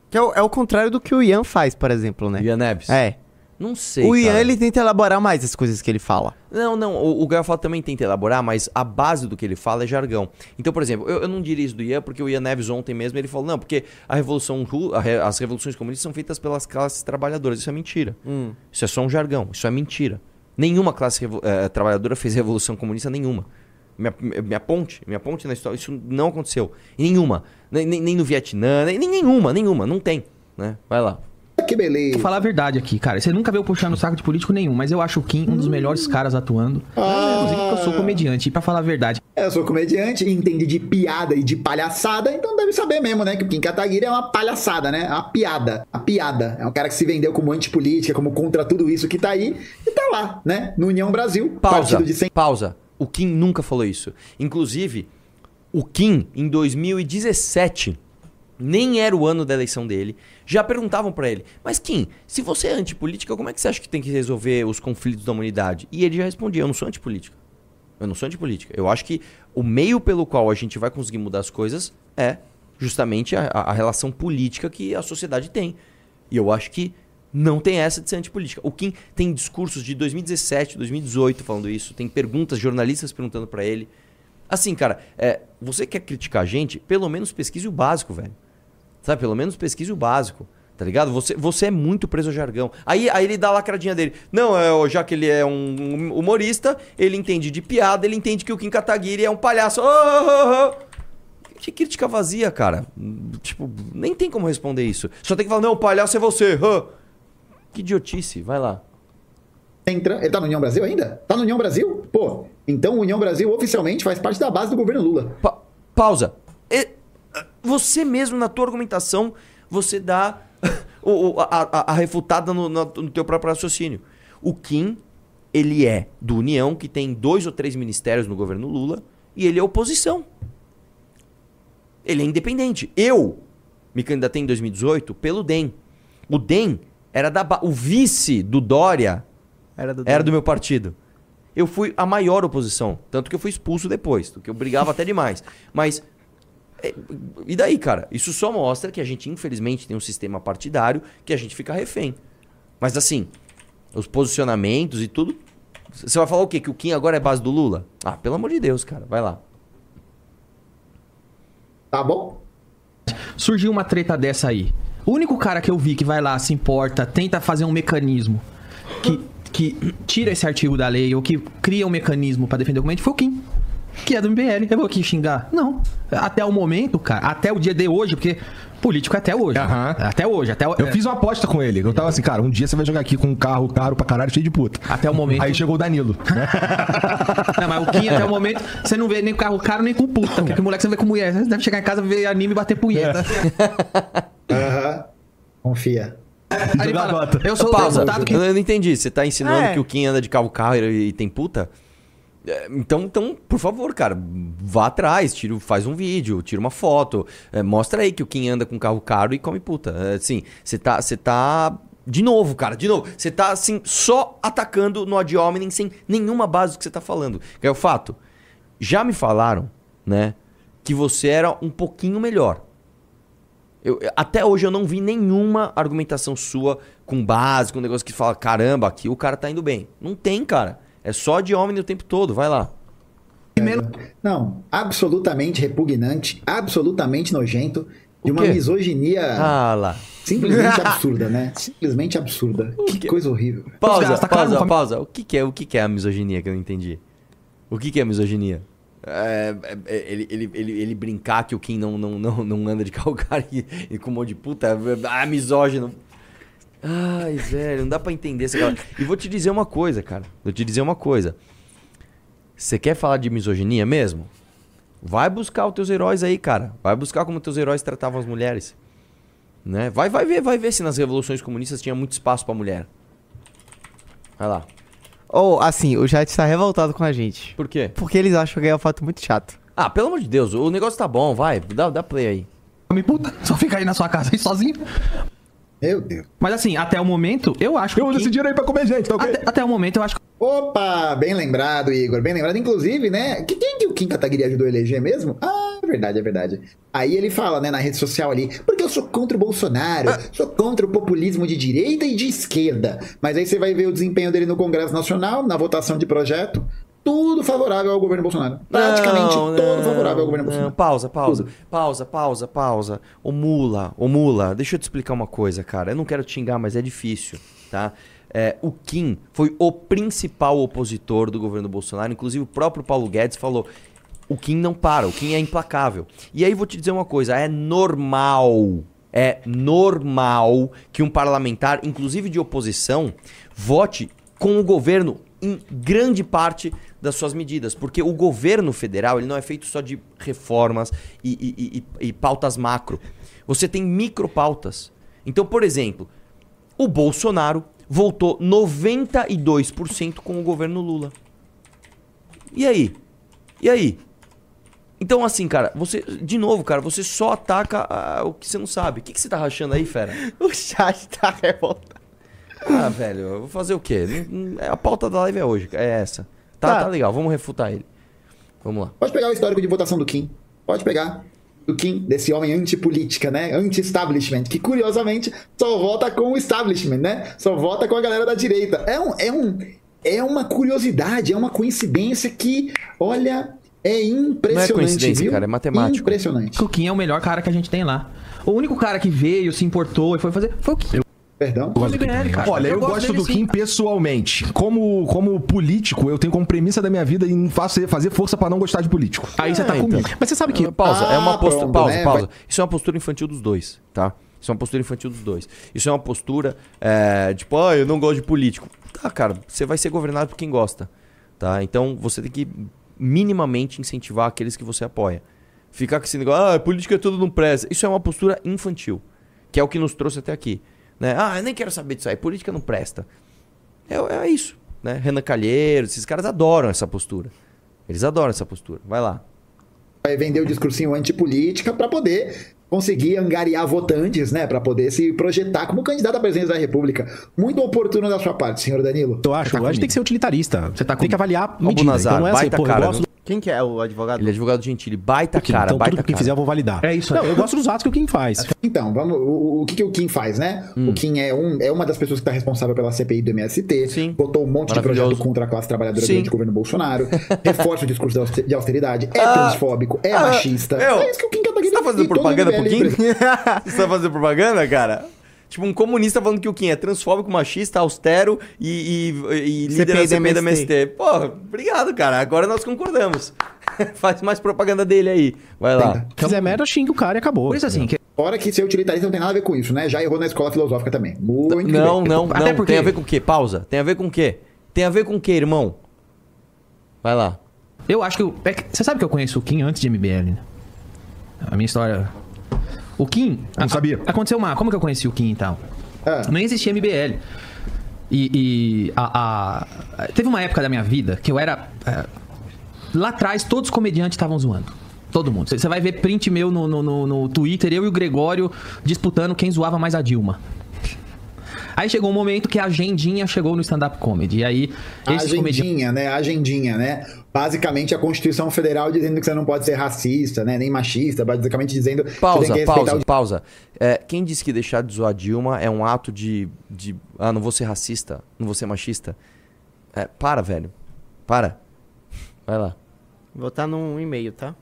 Que é o, é o contrário do que o Ian faz, por exemplo, né? Ian Neves? É. Não sei, o Ian, cara. ele tenta elaborar mais as coisas que ele fala. Não, não, o, o também tenta elaborar, mas a base do que ele fala é jargão. Então, por exemplo, eu, eu não diria isso do Ian, porque o Ian Neves ontem mesmo, ele falou, não, porque a revolução, a as revoluções comunistas são feitas pelas classes trabalhadoras. Isso é mentira. Isso é só um jargão, isso é mentira. Nenhuma classe eh, trabalhadora fez revolução comunista nenhuma. Me aponte, me aponte na história, isso não aconteceu. Nenhuma. Nem, nem, nem no Vietnã, nem, nem nenhuma, nenhuma, não tem. Né? Vai lá. Que beleza. Vou falar a verdade aqui, cara. Você nunca veio puxando o saco de político nenhum, mas eu acho o Kim um dos melhores caras atuando. Inclusive porque eu sou comediante. E pra falar a verdade, Eu sou comediante, entende de piada e de palhaçada, então deve saber mesmo, né? Que o Kim Kataguiri é uma palhaçada, né? É uma piada. A piada. É um cara que se vendeu como antipolítica, como contra tudo isso que tá aí, e tá lá, né? No União Brasil, Pausa, partido de 100 pausa. O Kim nunca falou isso. Inclusive, o Kim, em 2017, nem era o ano da eleição dele, já perguntavam pra ele, mas Kim, se você é antipolítica, como é que você acha que tem que resolver os conflitos da humanidade? E ele já respondia, eu não sou antipolítica. Eu não sou antipolítica. Eu acho que o meio pelo qual a gente vai conseguir mudar as coisas é justamente a, a- relação política que a sociedade tem. E eu acho que não tem essa de ser antipolítica. O Kim tem discursos de 2017, 2018 falando isso, tem perguntas, jornalistas perguntando pra ele. Assim, cara, é, você quer criticar a gente, pelo menos pesquise o básico, velho. Sabe, pelo menos pesquise o básico. Tá ligado? Você, você é muito preso ao jargão. Aí, aí ele dá a lacradinha dele. Não, é, já que ele é um humorista, ele entende de piada, ele entende que o Kim Kataguiri é um palhaço. Oh, oh, oh. Que crítica vazia, cara. Tipo, nem tem como responder isso. Só tem que falar, não, o palhaço é você. hã. Que idiotice, vai lá. Entra... Ele tá no União Brasil ainda? Tá no União Brasil? Pô, então o União Brasil oficialmente faz parte da base do governo Lula. Pa- pausa. Você mesmo, na tua argumentação, você dá o- a, a- a refutada no, no- no teu próprio raciocínio. O Kim, ele é do União, que tem dois ou três ministérios no governo Lula, e ele é oposição. Ele é independente. Eu me candidatei em 2018 pelo DEM. O DEM era da ba- o vice do Dória Era do, era do meu partido. Eu fui a maior oposição. Tanto que eu fui expulso depois, porque eu brigava até demais. Mas. É, E daí, cara? Isso só mostra que a gente, infelizmente, tem um sistema partidário que a gente fica refém. Mas assim, os posicionamentos e tudo. Você vai falar o quê? Que o Kim agora é base do Lula? Ah, pelo amor de Deus, cara. Vai lá. Tá bom? Surgiu uma treta dessa aí. O único cara que eu vi que vai lá, se importa, tenta fazer um mecanismo que, que tira esse artigo da lei ou que cria um mecanismo pra defender o documento foi o Kim. Que é do MBL. Eu vou aqui xingar? Não. Até o momento, cara, até o dia de hoje, porque político é até hoje. Aham. Até hoje, até o- Eu fiz uma aposta com ele. Eu tava assim, cara, um dia você vai jogar aqui com um carro caro pra caralho, cheio de puta. Até o momento. Aí chegou o Danilo. né? Não, mas o Kim até o momento, você não vê nem com carro caro nem com puta. Porque o moleque você vê com mulher. Você deve chegar em casa, ver anime e bater punheta. Aham. Confia. Aí eu sou o Pausa. deputado que Eu não entendi. Você tá ensinando É. que o Kim anda de carro carro e, e tem puta? É, Então, então, por favor, cara, vá atrás, tira, faz um vídeo, tira uma foto, é, mostra aí que o Kim anda com carro caro e come puta. É, Assim, você tá, você tá de novo, cara, de novo. Você tá assim só atacando no ad hominem sem nenhuma base do que você tá falando. Que é o fato. Já me falaram, né, que você era um pouquinho melhor. Eu- até hoje eu não vi nenhuma argumentação sua com base, com um negócio que fala, caramba, aqui o cara tá indo bem. Não tem, cara. É só de homem o tempo todo, vai lá. primeiro Não, absolutamente repugnante, absolutamente nojento, de uma misoginia Ah lá. simplesmente absurda, né? Simplesmente absurda. Que coisa horrível. Pausa, pausa, come- pausa. O que, que é, o que, que é a misoginia que eu não entendi? O que, que é misoginia? É, é, é, ele, ele, ele, ele brincar que o Kim não, não, não, não anda de carro caro e, e com um monte de puta. é, Ah, misógino. Ai, velho, não dá pra entender essa galera. E vou te dizer uma coisa, cara. Vou te dizer uma coisa. Você quer falar de misoginia mesmo? Vai buscar os teus heróis aí, cara. Vai buscar como teus heróis tratavam as mulheres. Né? Vai, vai ver, vai ver se nas revoluções comunistas tinha muito espaço pra mulher. Vai lá. Ou, assim, o chat tá revoltado com a gente. Por quê? Porque eles acham que é um fato muito chato. Ah, pelo amor de Deus, o negócio tá bom, vai. Dá, dá play aí. come puta, só fica aí na sua casa aí sozinho. Meu Deus. Mas assim, até o momento, eu acho que. Eu uso Kim- esse dinheiro aí pra comer gente, tá ok? até, até o momento, eu acho que Opa, bem lembrado, Igor, bem lembrado. Inclusive, né? que- Quem que o Kim Kataguiri ajudou a eleger mesmo? Ah, é verdade, é verdade. Aí ele fala, né, na rede social ali, porque eu sou contra o Bolsonaro, sou contra o populismo de direita e de esquerda. Mas aí você vai ver o desempenho dele no Congresso Nacional, na votação de projeto, tudo favorável ao governo Bolsonaro. Praticamente Não, todo não, favorável ao governo não. Bolsonaro. Pausa, pausa. Tudo. Pausa, pausa, pausa. Ô mula, ô mula, deixa eu te explicar uma coisa, cara. Eu não quero te xingar, mas é difícil, tá? É, o Kim foi o principal opositor do governo Bolsonaro. Inclusive, o próprio Paulo Guedes falou: o Kim não para, o Kim é implacável. E aí vou te dizer uma coisa: é normal, é normal que um parlamentar, inclusive de oposição, vote com o governo em grande parte das suas medidas, porque o governo federal ele não é feito só de reformas e, e- e- e pautas macro. Você tem micropautas. Então, por exemplo, o Bolsonaro voltou 92% com o governo Lula. E aí? E aí? Então, assim, cara, você. De novo, cara, você só ataca ah, o que você não sabe. O que, que você tá rachando aí, fera? O chat tá revoltado. Ah, velho, eu vou fazer o quê? Não- A pauta da live é hoje, é essa. Tá, Tá. tá legal, vamos refutar ele. Vamos lá. Pode pegar o histórico de votação do Kim. Pode pegar. Do Kim, desse homem antipolítica, né? Anti-establishment, que curiosamente só vota com o establishment, né? Só vota com a galera da direita. É um. É um é uma curiosidade, é uma coincidência que, olha, É impressionante, Não é coincidência, viu? cara, é matemático. Impressionante. O Kim é o melhor cara que a gente tem lá. O único cara que veio, se importou e foi fazer foi o Kim. Perdão? O MBL, cara. Olha, eu, gosto, dele do sim, Kim pessoalmente. Como, como político, eu tenho como premissa da minha vida em fazer, fazer força pra não gostar de político. Aí você tá É, então. comigo. Mas você sabe que. Pausa, é uma Ah, postura. pronto, pausa, né? pausa. Vai- Isso é uma postura infantil dos dois, tá? Isso é uma postura infantil dos dois. Isso é uma postura, é, tipo, ah, eu não gosto de político. Tá, cara, você vai ser governado por quem gosta, tá? Então você tem que minimamente incentivar aqueles que você apoia. Ficar com esse negócio, ah, política é tudo não presta. Isso é uma postura infantil, que é o que nos trouxe até aqui. Né? Ah, eu nem quero saber disso aí, política não presta. É, é isso, né? Renan Calheiros, esses caras adoram essa postura. Eles adoram essa postura. Vai lá. Vai vender o discursinho antipolítica pra poder conseguir angariar votantes, né? Pra poder se projetar como candidato à presidência da República. Muito oportuno da sua parte, senhor Danilo. Eu acho, tá a gente tem que ser utilitarista. Você tá tem que avaliar Ó, medida. Então não é assim, baita pô, eu cara, gosto? Quem que é o advogado? Ele é advogado Gentili, baita Kim. cara, então baita tudo que cara. fizer eu vou validar. É isso aí. Não, eu gosto dos atos que o Kim faz. Então, vamos, o, o que, que o Kim faz, né? Hum. O Kim é, um, é uma das pessoas que está responsável pela CPI do MST, Sim. botou um monte de projeto contra a classe trabalhadora Sim. durante o governo Bolsonaro, reforça o discurso de auster- de austeridade, é Ah, transfóbico, é ah, machista. meu, é isso que o Kim Kataguiri Você tá fazendo propaganda pro MBL Kim? Você tá fazendo propaganda, cara? Tipo, um comunista falando que o Kim é transfóbico, machista, austero e, e, e líder da CPI da MST. Porra, obrigado, cara. Agora nós concordamos. Faz mais propaganda dele aí. Vai lá. Se fizer merda, xinga o cara e acabou. Por isso assim, que Fora que ser utilitarista não tem nada a ver com isso, né? Já errou na escola filosófica também. Muito Não, bem. não, Até não. porque- Tem a ver com o quê? Pausa. Tem a ver com o quê? Tem a ver com o quê, irmão? Vai lá. eu acho que, eu- é que- você sabe que eu conheço o Kim antes de MBL, né? A minha história O Kim, Não sabia. Aconteceu uma, como que eu conheci o Kim e tal? Ah. Nem existia MBL. E, e a, a- teve uma época da minha vida que eu era. é, lá atrás, todos os comediantes estavam zoando. Todo mundo. Você vai ver print meu no, no, no- no Twitter, eu e o Gregório disputando quem zoava mais a Dilma. Aí chegou um momento que a agendinha chegou no stand-up comedy. E aí, A agendinha, né? A agendinha, né? Basicamente a Constituição Federal dizendo que você não pode ser racista, né? Nem machista, basicamente dizendo Pausa, que pausa, o pausa. É, quem disse que deixar de zoar Dilma é um ato de, de. Ah, não vou ser racista, não vou ser machista? É, para, velho. Para. Vai lá. Vou botar num e-mail, tá?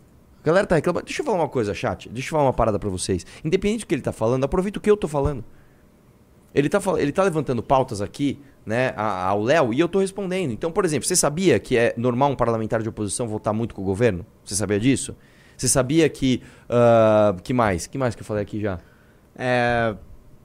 A galera tá reclamando. Deixa eu falar uma coisa, chat. Deixa eu falar uma parada pra vocês. Independente do que ele tá falando, aproveita o que eu tô falando. Ele tá, fal- ele tá levantando pautas aqui, né, ao Léo, e eu tô respondendo. Então, por exemplo, você sabia que é normal um parlamentar de oposição votar muito com o governo? Você sabia disso? Você sabia que. ah, que mais? Que mais que eu falei aqui já? É.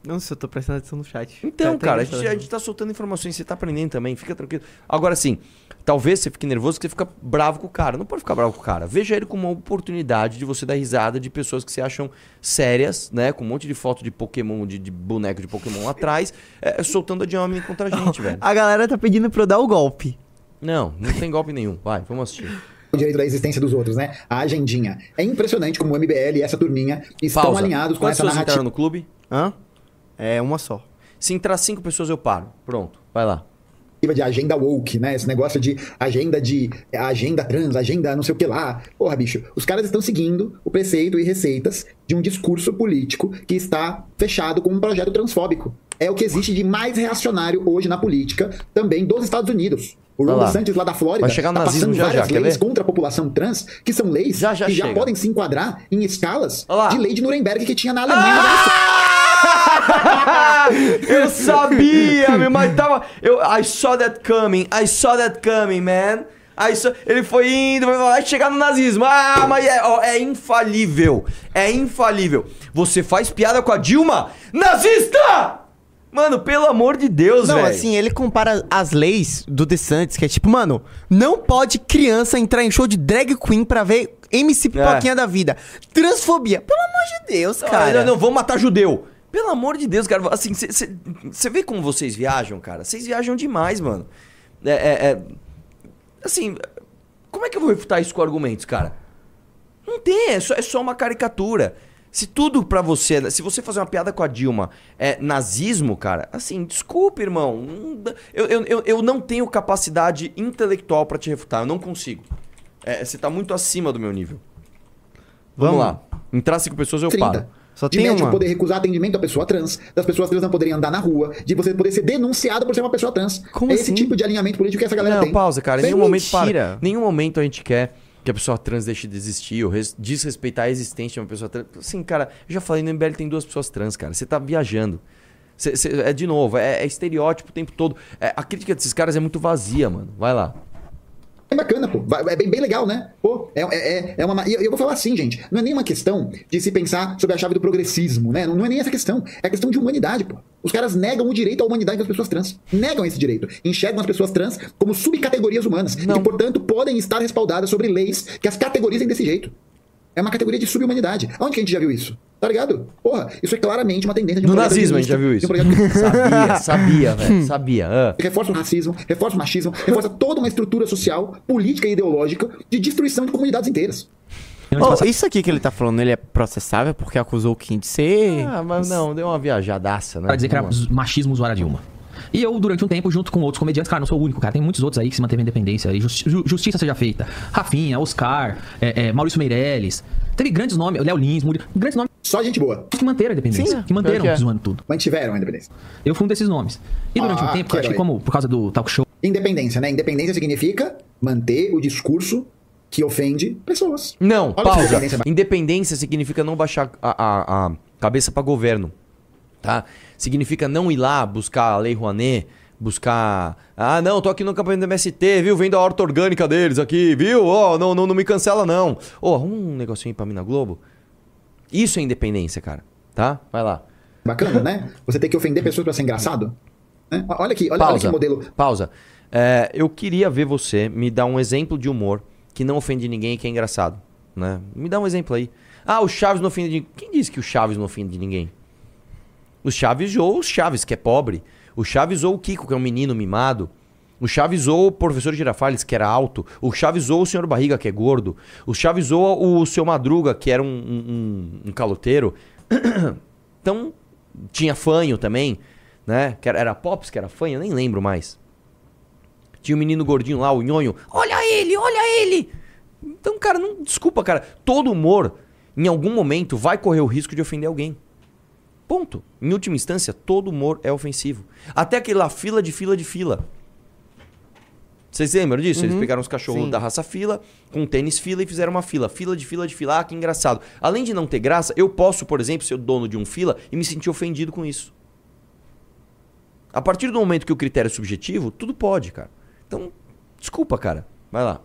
Não sei, eu tô prestando atenção no chat. Então, Tá- cara, a gente, a gente tá soltando informações, você tá aprendendo também, fica tranquilo. Agora sim, talvez você fique nervoso que você fica bravo com o cara. Não pode ficar bravo com o cara. Veja ele como uma oportunidade de você dar risada de pessoas que se acham sérias, né? Com um monte de foto de Pokémon, de, de boneco de Pokémon atrás, é, soltando a Diamond contra a gente, velho. A galera tá pedindo pra eu dar o golpe. Não, não tem golpe nenhum. Vai, vamos assistir. o direito da existência dos outros, né? A agendinha. É impressionante como o MBL e essa turminha estão Pausa. alinhados com Quantas essa narrativa entraram no clube? Hã? É uma só. Se entrar cinco pessoas, eu paro. Pronto, vai lá. De agenda woke, né? Esse negócio de agenda de agenda trans, agenda não sei o que lá. Porra, bicho, os caras estão seguindo o preceito e receitas de um discurso político que está fechado com um projeto transfóbico. É o que existe de mais reacionário hoje na política, também dos Estados Unidos. O Ron lá. DeSantis lá da Flórida tá nazismo passando já, já, várias quer leis contra a população trans, que são leis Já, já que já chega. podem se enquadrar em escalas de lei de Nuremberg que tinha na Alemanha. eu sabia, meu, mas tava. Eu, I saw that coming, I saw that coming, man. Saw- ele foi indo, vai chegar no nazismo. Ah, mas é, ó, é infalível. É infalível. Você faz piada com a Dilma? Nazista! Mano, pelo amor de Deus, Não, velho. assim, ele compara as leis do DeSantis, que é tipo, mano, não pode criança entrar em show de drag queen pra ver MC Pipoquinha da vida. Transfobia. Pelo amor de Deus, cara. Não, não, vamos matar judeu. Pelo amor de Deus, cara. Assim, você vê como vocês viajam, cara? Vocês viajam demais, mano. É, é- é- Assim, como é que eu vou refutar isso com argumentos, cara? Não tem, é só, é só uma caricatura. Se tudo pra você, se você fazer uma piada com a Dilma é nazismo, cara, assim, desculpe, irmão. Eu, eu, eu, não tenho capacidade intelectual pra te refutar, eu não consigo. É, você tá muito acima do meu nível. Vamos, Vamos. lá. Entrar cinco pessoas, eu 30. paro. Só de tem médico uma. poder recusar atendimento da pessoa trans, das pessoas trans não poderem andar na rua, de você poder ser denunciado por ser uma pessoa trans. Como é esse assim? tipo de alinhamento político que essa galera Não, tem. pausa, cara. Em nenhum momento para. Nenhum momento a gente quer que a pessoa trans deixe de existir, ou res- desrespeitar a existência de uma pessoa trans. Assim, cara, eu já falei, no MBL tem duas pessoas trans, cara. Você tá viajando. Cê- cê- é de novo, é, é estereótipo o tempo todo. É, a crítica desses caras é muito vazia, mano. Vai lá. É bacana, pô. É bem, bem legal, né? Pô, é, é, é- é uma. E eu vou falar assim, gente. Não é nenhuma questão de se pensar sobre a chave do progressismo, né? Não, não é nem essa questão. É questão de humanidade, pô. Os caras negam o direito à humanidade das pessoas trans. Negam esse direito. Enxergam as pessoas trans como subcategorias humanas. E que, portanto, podem estar respaldadas sobre leis que as categorizem desse jeito. É uma categoria de subhumanidade. Onde que a gente já viu isso? Tá ligado? Porra, isso é claramente uma tendência de um No nazismo a gente já viu de um isso. projeto- Sabia, sabia, velho. Sabia. ah. reforça o racismo, reforça o machismo, reforça toda uma estrutura social, política e ideológica de destruição de comunidades inteiras. Ô, isso aqui que ele tá falando, ele é processável porque acusou o Kim de ser. Ah, mas não, deu uma viajadaça, né? Pra dizer que era machismo zoar a Dilma. E eu, durante um tempo, junto com outros comediantes, cara, não sou o único, cara. Tem muitos outros aí que se manteve independência. E justi- ju- justiça seja feita. Rafinha, Oscar, é, é, Maurício Meirelles. Teve grandes nomes, Léo Lins, Murilo. Grandes nomes Só gente boa. que manteram a independência. Sim, que manteram que é. zoando tudo. Mantiveram a independência. Eu fui um desses nomes. E durante Ah, um tempo, acho que herói. como, por causa do talk show, Independência, né? Independência significa manter o discurso que ofende pessoas. Não, Olha pausa. independência significa não baixar a, a- a cabeça pra governo, tá? Significa não ir lá buscar a Lei Rouanet, buscar... Ah, não, tô aqui no campeonato do MST, viu? Vem da horta orgânica deles aqui, viu? Ó, não, não, não me cancela, não. Ô, arruma um negocinho pra mim na Globo. Isso é independência, cara, tá? Vai lá. Bacana, né? Você tem que ofender pessoas pra ser engraçado. Né? Olha aqui, olha, olha Pausa. que modelo. Pausa. É, eu queria ver você me dar um exemplo de humor que não ofende ninguém e que é engraçado. Né? Me dá um exemplo aí. Ah, o Chaves não ofende ninguém. Quem disse que o Chaves não ofende ninguém? O Chaves ou o Chaves, que é pobre. O Chaves ou o Kiko, que é um menino mimado. O Chaves ou o professor Girafales, que era alto. O Chaves ou o senhor Barriga, que é gordo. O Chaves ou o seu Madruga, que era um, um, um- um caloteiro. então, tinha fanho também, né? Que era, era Pops, que era fanho, nem lembro mais. Tinha o menino gordinho lá, o nhonho. Olha ele, olha ele! Então, cara, não. Desculpa, cara. Todo humor, em algum momento, vai correr o risco de ofender alguém. Ponto. Em última instância, todo humor é ofensivo. Até aquele lá, fila de fila de fila. Vocês lembram disso? Eles pegaram os cachorros sim. da raça fila, com tênis fila e fizeram uma fila. Fila de fila de fila. Ah, que engraçado. Além de não ter graça, eu posso, por exemplo, ser o dono de um fila e me sentir ofendido com isso. A partir do momento que o critério é subjetivo, tudo pode, cara. Então, desculpa, cara. Vai lá.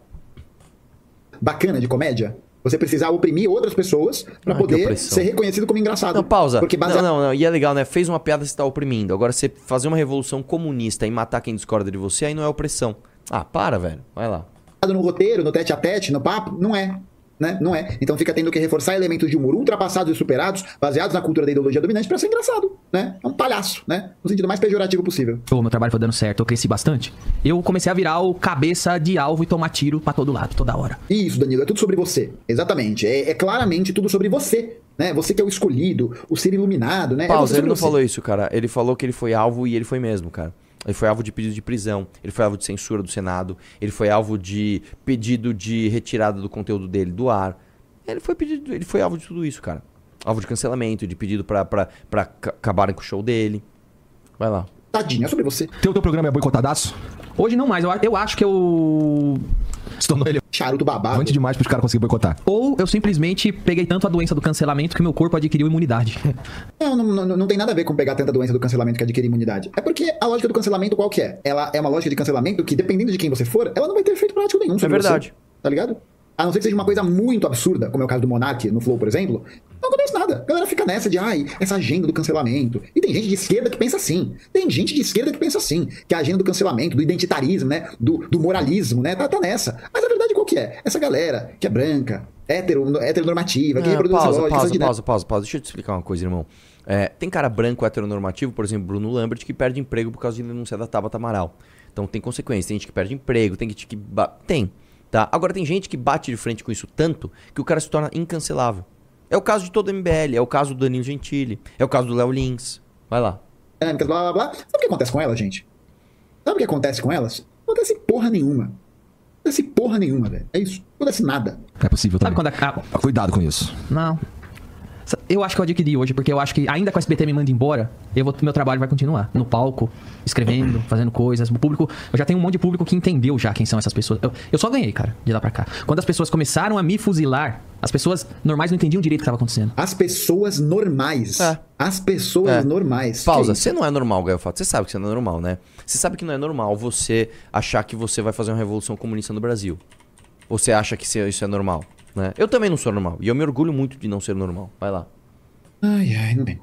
Bacana de comédia. Você precisar oprimir outras pessoas pra que poder ser reconhecido como engraçado. Não, pausa. Porque Não, baseado não, não. E é legal, né? Fez uma piada, você tá oprimindo. Agora, você fazer uma revolução comunista e matar quem discorda de você, aí não é opressão. Ah, para, velho. Vai lá. no roteiro, no tete a tete, no papo, não é. Né? Não é. Então fica tendo que reforçar elementos de humor ultrapassados e superados, baseados na cultura da ideologia dominante, pra ser engraçado, né? É um palhaço, né? No sentido mais pejorativo possível. o meu trabalho foi dando certo, eu cresci bastante. Eu comecei a virar o cabeça de alvo e tomar tiro pra todo lado, toda hora. Isso, Danilo, é tudo sobre você. Exatamente. É, é claramente tudo sobre você. Né? Você que é o escolhido, o ser iluminado, né? É você Pausa, ele sobre não você. falou isso, cara. Ele falou que ele foi alvo e ele foi mesmo, cara. Ele foi alvo de pedido de prisão, ele foi alvo de censura do Senado, ele foi alvo de pedido de retirada do conteúdo dele do ar. Ele foi pedido, ele foi alvo de tudo isso, cara. Alvo de cancelamento, de pedido ca- acabarem com o show dele. Vai lá. Tadinho, é sobre você. Teu, teu programa é boicotadaço? Hoje não mais, eu, eu acho que eu. Se tornou ele Charuto babado. antes demais pros caras conseguirem boicotar. Ou eu simplesmente peguei tanto a doença do cancelamento que meu corpo adquiriu imunidade. Não, não, não, não tem nada a ver com pegar tanta doença do cancelamento que adquire imunidade. É porque a lógica do cancelamento qual que é? Ela é uma lógica de cancelamento que, dependendo de quem você for, ela não vai ter efeito prático nenhum sobre É verdade. você. Tá ligado? A não ser que seja uma coisa muito absurda, como é o caso do Monark no Flow, por exemplo, não acontece nada. A galera fica nessa de, ai, essa agenda do cancelamento. E tem gente de esquerda que pensa assim. Tem gente de esquerda que pensa assim. Que a agenda do cancelamento, do identitarismo, né? Do, do moralismo, né? Tá, tá nessa. Mas a verdade qual que é? Essa galera que é branca, hétero, heteronormativa, que Ah, reproduz pausa, lógica, pausa, dinâmica. pausa, pausa, pausa. Deixa eu te explicar uma coisa, irmão. É, tem cara branco heteronormativo, por exemplo, Bruno Lambert, que perde emprego por causa de denúncia da Tabata Amaral. Então tem consequência. Tem gente que perde emprego, tem gente que. Tem. Tá? Agora tem gente que bate de frente com isso tanto que o cara se torna incancelável. É o caso de todo o MBL, é o caso do Danilo Gentili, é o caso do Léo Lins. Vai lá. dinâmicas, blá blá blá. Sabe o que acontece com elas, gente? Sabe o que acontece com elas? Não acontece porra nenhuma. Não acontece porra nenhuma, velho. É isso. Não acontece nada. É possível Sabe também. quando a. a- Cuidado com isso. Não. Eu acho que eu adquiri hoje, porque eu acho que ainda com o SBT me manda embora, eu vou, meu trabalho vai continuar. No palco, escrevendo, fazendo coisas. O público. Eu já tenho um monte de público que entendeu já quem são essas pessoas. Eu, eu só ganhei, cara, de lá pra cá. Quando as pessoas começaram a me fuzilar, as pessoas normais não entendiam direito o que estava acontecendo. As pessoas normais. É. As pessoas É. normais. Pausa. Você não é normal, Gael Fato. Você sabe que você não é normal, né? Você sabe que não é normal você achar que você vai fazer uma revolução comunista no Brasil. Você acha que isso é normal, né? Eu também não sou normal. E eu me orgulho muito de não ser normal. Vai lá. Ai, ai, não tem.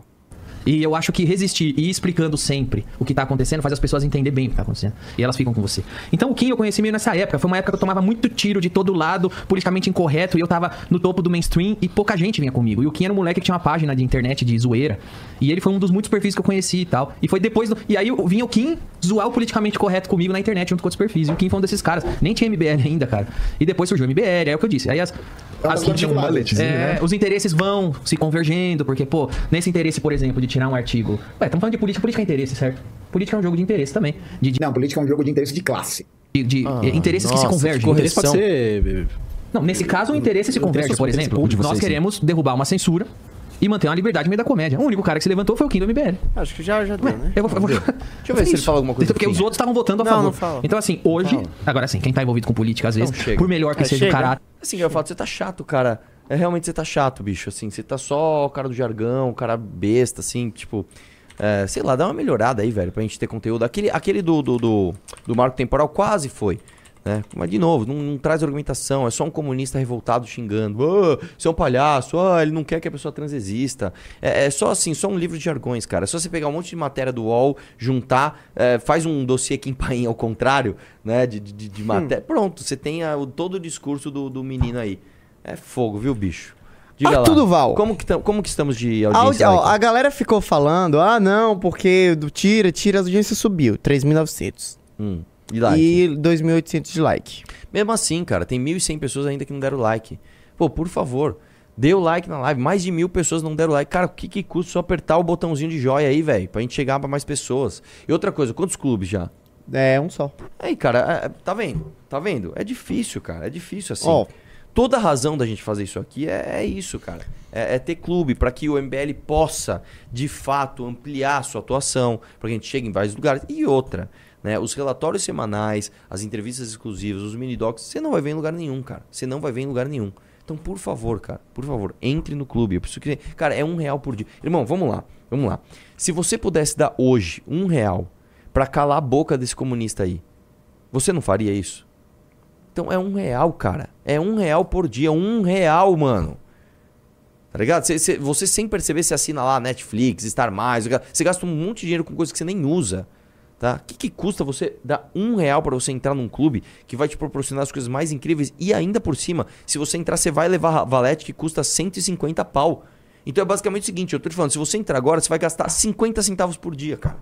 E eu acho que resistir e ir explicando sempre o que tá acontecendo faz as pessoas entender bem o que tá acontecendo. E elas ficam com você. Então o Kim eu conheci meio nessa época. Foi uma época que eu tomava muito tiro de todo lado, politicamente incorreto, e eu tava no topo do mainstream e pouca gente vinha comigo. E o Kim era um moleque que tinha uma página de internet de zoeira. E ele foi um dos muitos perfis que eu conheci e tal. E foi depois do... E aí vinha o Kim zoar o politicamente correto comigo na internet junto com outros perfis. E o Kim foi um desses caras. Nem tinha MBL ainda, cara. E depois surgiu o MBL, é o que eu disse. Aí as. Elas as- continuam lá, é, os interesses vão se convergendo, porque, pô, nesse interesse, por exemplo, de tirar um artigo. Ué, estamos falando de política, política é interesse, certo? Política é um jogo de interesse também. De, de, Não, política é um jogo de interesse de classe. de- de, Ah, interesses que se nossa, convergem. que Interesse pode ser. Não, nesse caso, o interesse se converge, por exemplo. Nós queremos derrubar uma censura e manter uma liberdade no meio da comédia. O único cara que se levantou foi o Kim do MBL. Acho que já, já deu, né? Eu vou, eu vou... Deixa eu ver se ele fala alguma coisa Então, porque os outros estavam votando a Não, favor. não fala. Então, assim, hoje. Fala. Agora, assim, quem tá envolvido com política, às vezes, Não, por melhor que É, seja chega. o caráter. Assim, eu falo, você tá chato, cara. É realmente você tá chato, bicho. Assim, você tá só o cara do jargão, o cara besta, assim, tipo. é, sei lá, dá uma melhorada aí, velho, pra gente ter conteúdo. Aquele, aquele do, do, do, do marco temporal quase foi. Né? Mas, de novo, não, não traz argumentação. É só um comunista revoltado xingando. Ah, você é um palhaço. Ah, ele não quer que a pessoa trans exista. É, é só assim, só um livro de jargões, cara. É só você pegar um monte de matéria do UOL, juntar, é, faz um dossiê Kim Paim ao contrário, né? De, de, de matéria. Pronto, você tem a- o- todo o discurso do, do menino aí. É fogo, viu, bicho? Diga Arthur lá. Duval. Como que, como que estamos de audiência? audi- a galera ficou falando, ah, não, porque do tira, tira, a audiência subiu, 3.900. Hum, e like? E 2.800 de like. Mesmo assim, cara, tem 1.100 pessoas ainda que não deram like. Pô, por favor, dê o like na live. Mais de mil pessoas não deram like. Cara, o que, que custa só apertar o botãozinho de joia aí, velho? Pra gente chegar pra mais pessoas. E outra coisa, quantos clubes já? É, um só. Aí, cara, é- é- tá vendo? Tá vendo? É difícil, cara. É difícil assim. Ó. Toda a razão da gente fazer isso aqui é, é isso, cara. É, é ter clube para que o MBL possa, de fato, ampliar sua atuação, para que a gente chegue em vários lugares. E outra, né? Os relatórios semanais, as entrevistas exclusivas, os mini docs, você não vai ver em lugar nenhum, cara. Você não vai ver em lugar nenhum. Então, por favor, cara, por favor, entre no clube. Eu preciso que. Cara, é um real por dia. Irmão, vamos lá, vamos lá. Se você pudesse dar hoje um real para calar a boca desse comunista aí, você não faria isso? Então é um real, cara. É um real por dia. Um real, mano. Tá ligado? Cê- cê- você sem perceber, você assina lá Netflix, Star Mais. Você gasta um monte de dinheiro com coisa que você nem usa. Tá? O que, que custa você dar um real pra você entrar num clube que vai te proporcionar as coisas mais incríveis? E ainda por cima, se você entrar, você vai levar a valete que custa 150 pau. Então é basicamente o seguinte, eu tô te falando, se você entrar agora, você vai gastar 50 centavos por dia, cara.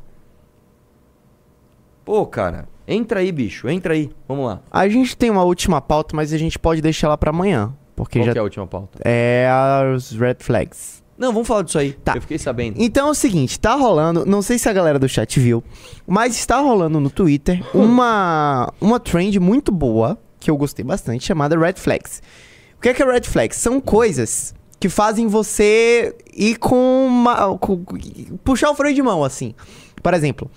Pô, cara, entra aí, bicho, entra aí. Vamos lá. A gente tem uma última pauta, mas a gente pode deixar ela pra amanhã. Porque Qual já que é a última pauta? é as red flags. Não, vamos falar disso aí. Tá. Eu fiquei sabendo. Então é o seguinte, tá rolando, não sei se a galera do chat viu, mas está rolando no Twitter uma, uma trend muito boa, que eu gostei bastante, chamada Red Flags. O que é que é Red Flags? São coisas que fazem você ir com uma... com- puxar o freio de mão, assim. Por exemplo,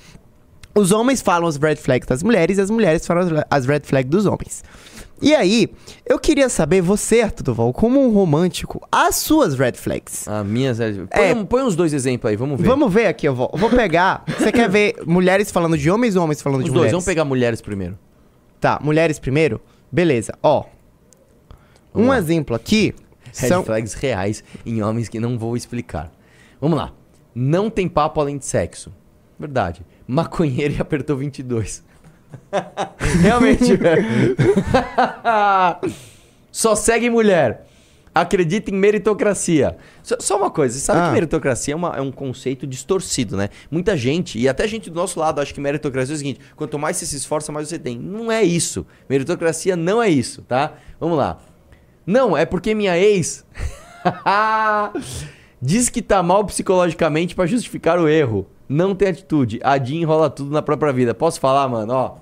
os homens falam as red flags das mulheres e as mulheres falam as- as red flags dos homens. E aí, eu queria saber, você, Arthur Duval, como um romântico, as suas red flags. A minha. Põe, É. um- põe uns dois exemplos aí, vamos ver. Vamos ver aqui, eu vou, vou pegar. Você quer ver mulheres falando de homens ou homens falando Os de dois, mulheres? vamos pegar mulheres primeiro. Tá, mulheres primeiro? Beleza, ó. Vamos um lá. exemplo aqui Red são... flags reais em homens que não vou explicar. Vamos lá. Não tem papo além de sexo. Verdade. Maconheiro e apertou 22. Realmente, velho. Só segue mulher. Acredita em meritocracia. Só, uma coisa, você sabe Ah. que meritocracia é, uma- é um conceito distorcido, né? Muita gente, e até gente do nosso lado, acha que meritocracia é o seguinte: quanto mais você se esforça, mais você tem. Não é isso. Meritocracia não é isso, tá? Vamos lá. Não, é porque minha ex diz que tá mal psicologicamente pra justificar o erro. Não tem atitude. A Jean enrola tudo na própria vida. Posso falar, mano? Ó.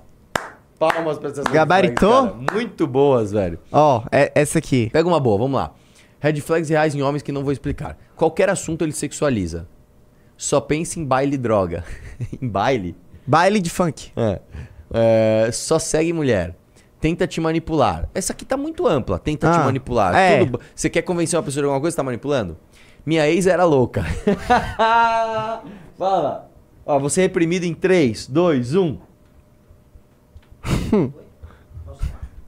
Palmas pra essas Gabaritou? flags. Muito boas, velho. Ó, é- essa aqui. Pega uma boa, vamos lá. Red flags reais em homens que não vou explicar. Qualquer assunto ele sexualiza. Só pensa em baile e droga. em baile? Baile de funk. É. É, Só segue mulher. Tenta te manipular. Essa aqui tá muito ampla. Tenta te Ah, manipular. é. Tudo- Você quer convencer uma pessoa de alguma coisa, tá manipulando? Minha ex era louca. Fala. Ó, você é reprimido em 3, 2, 1.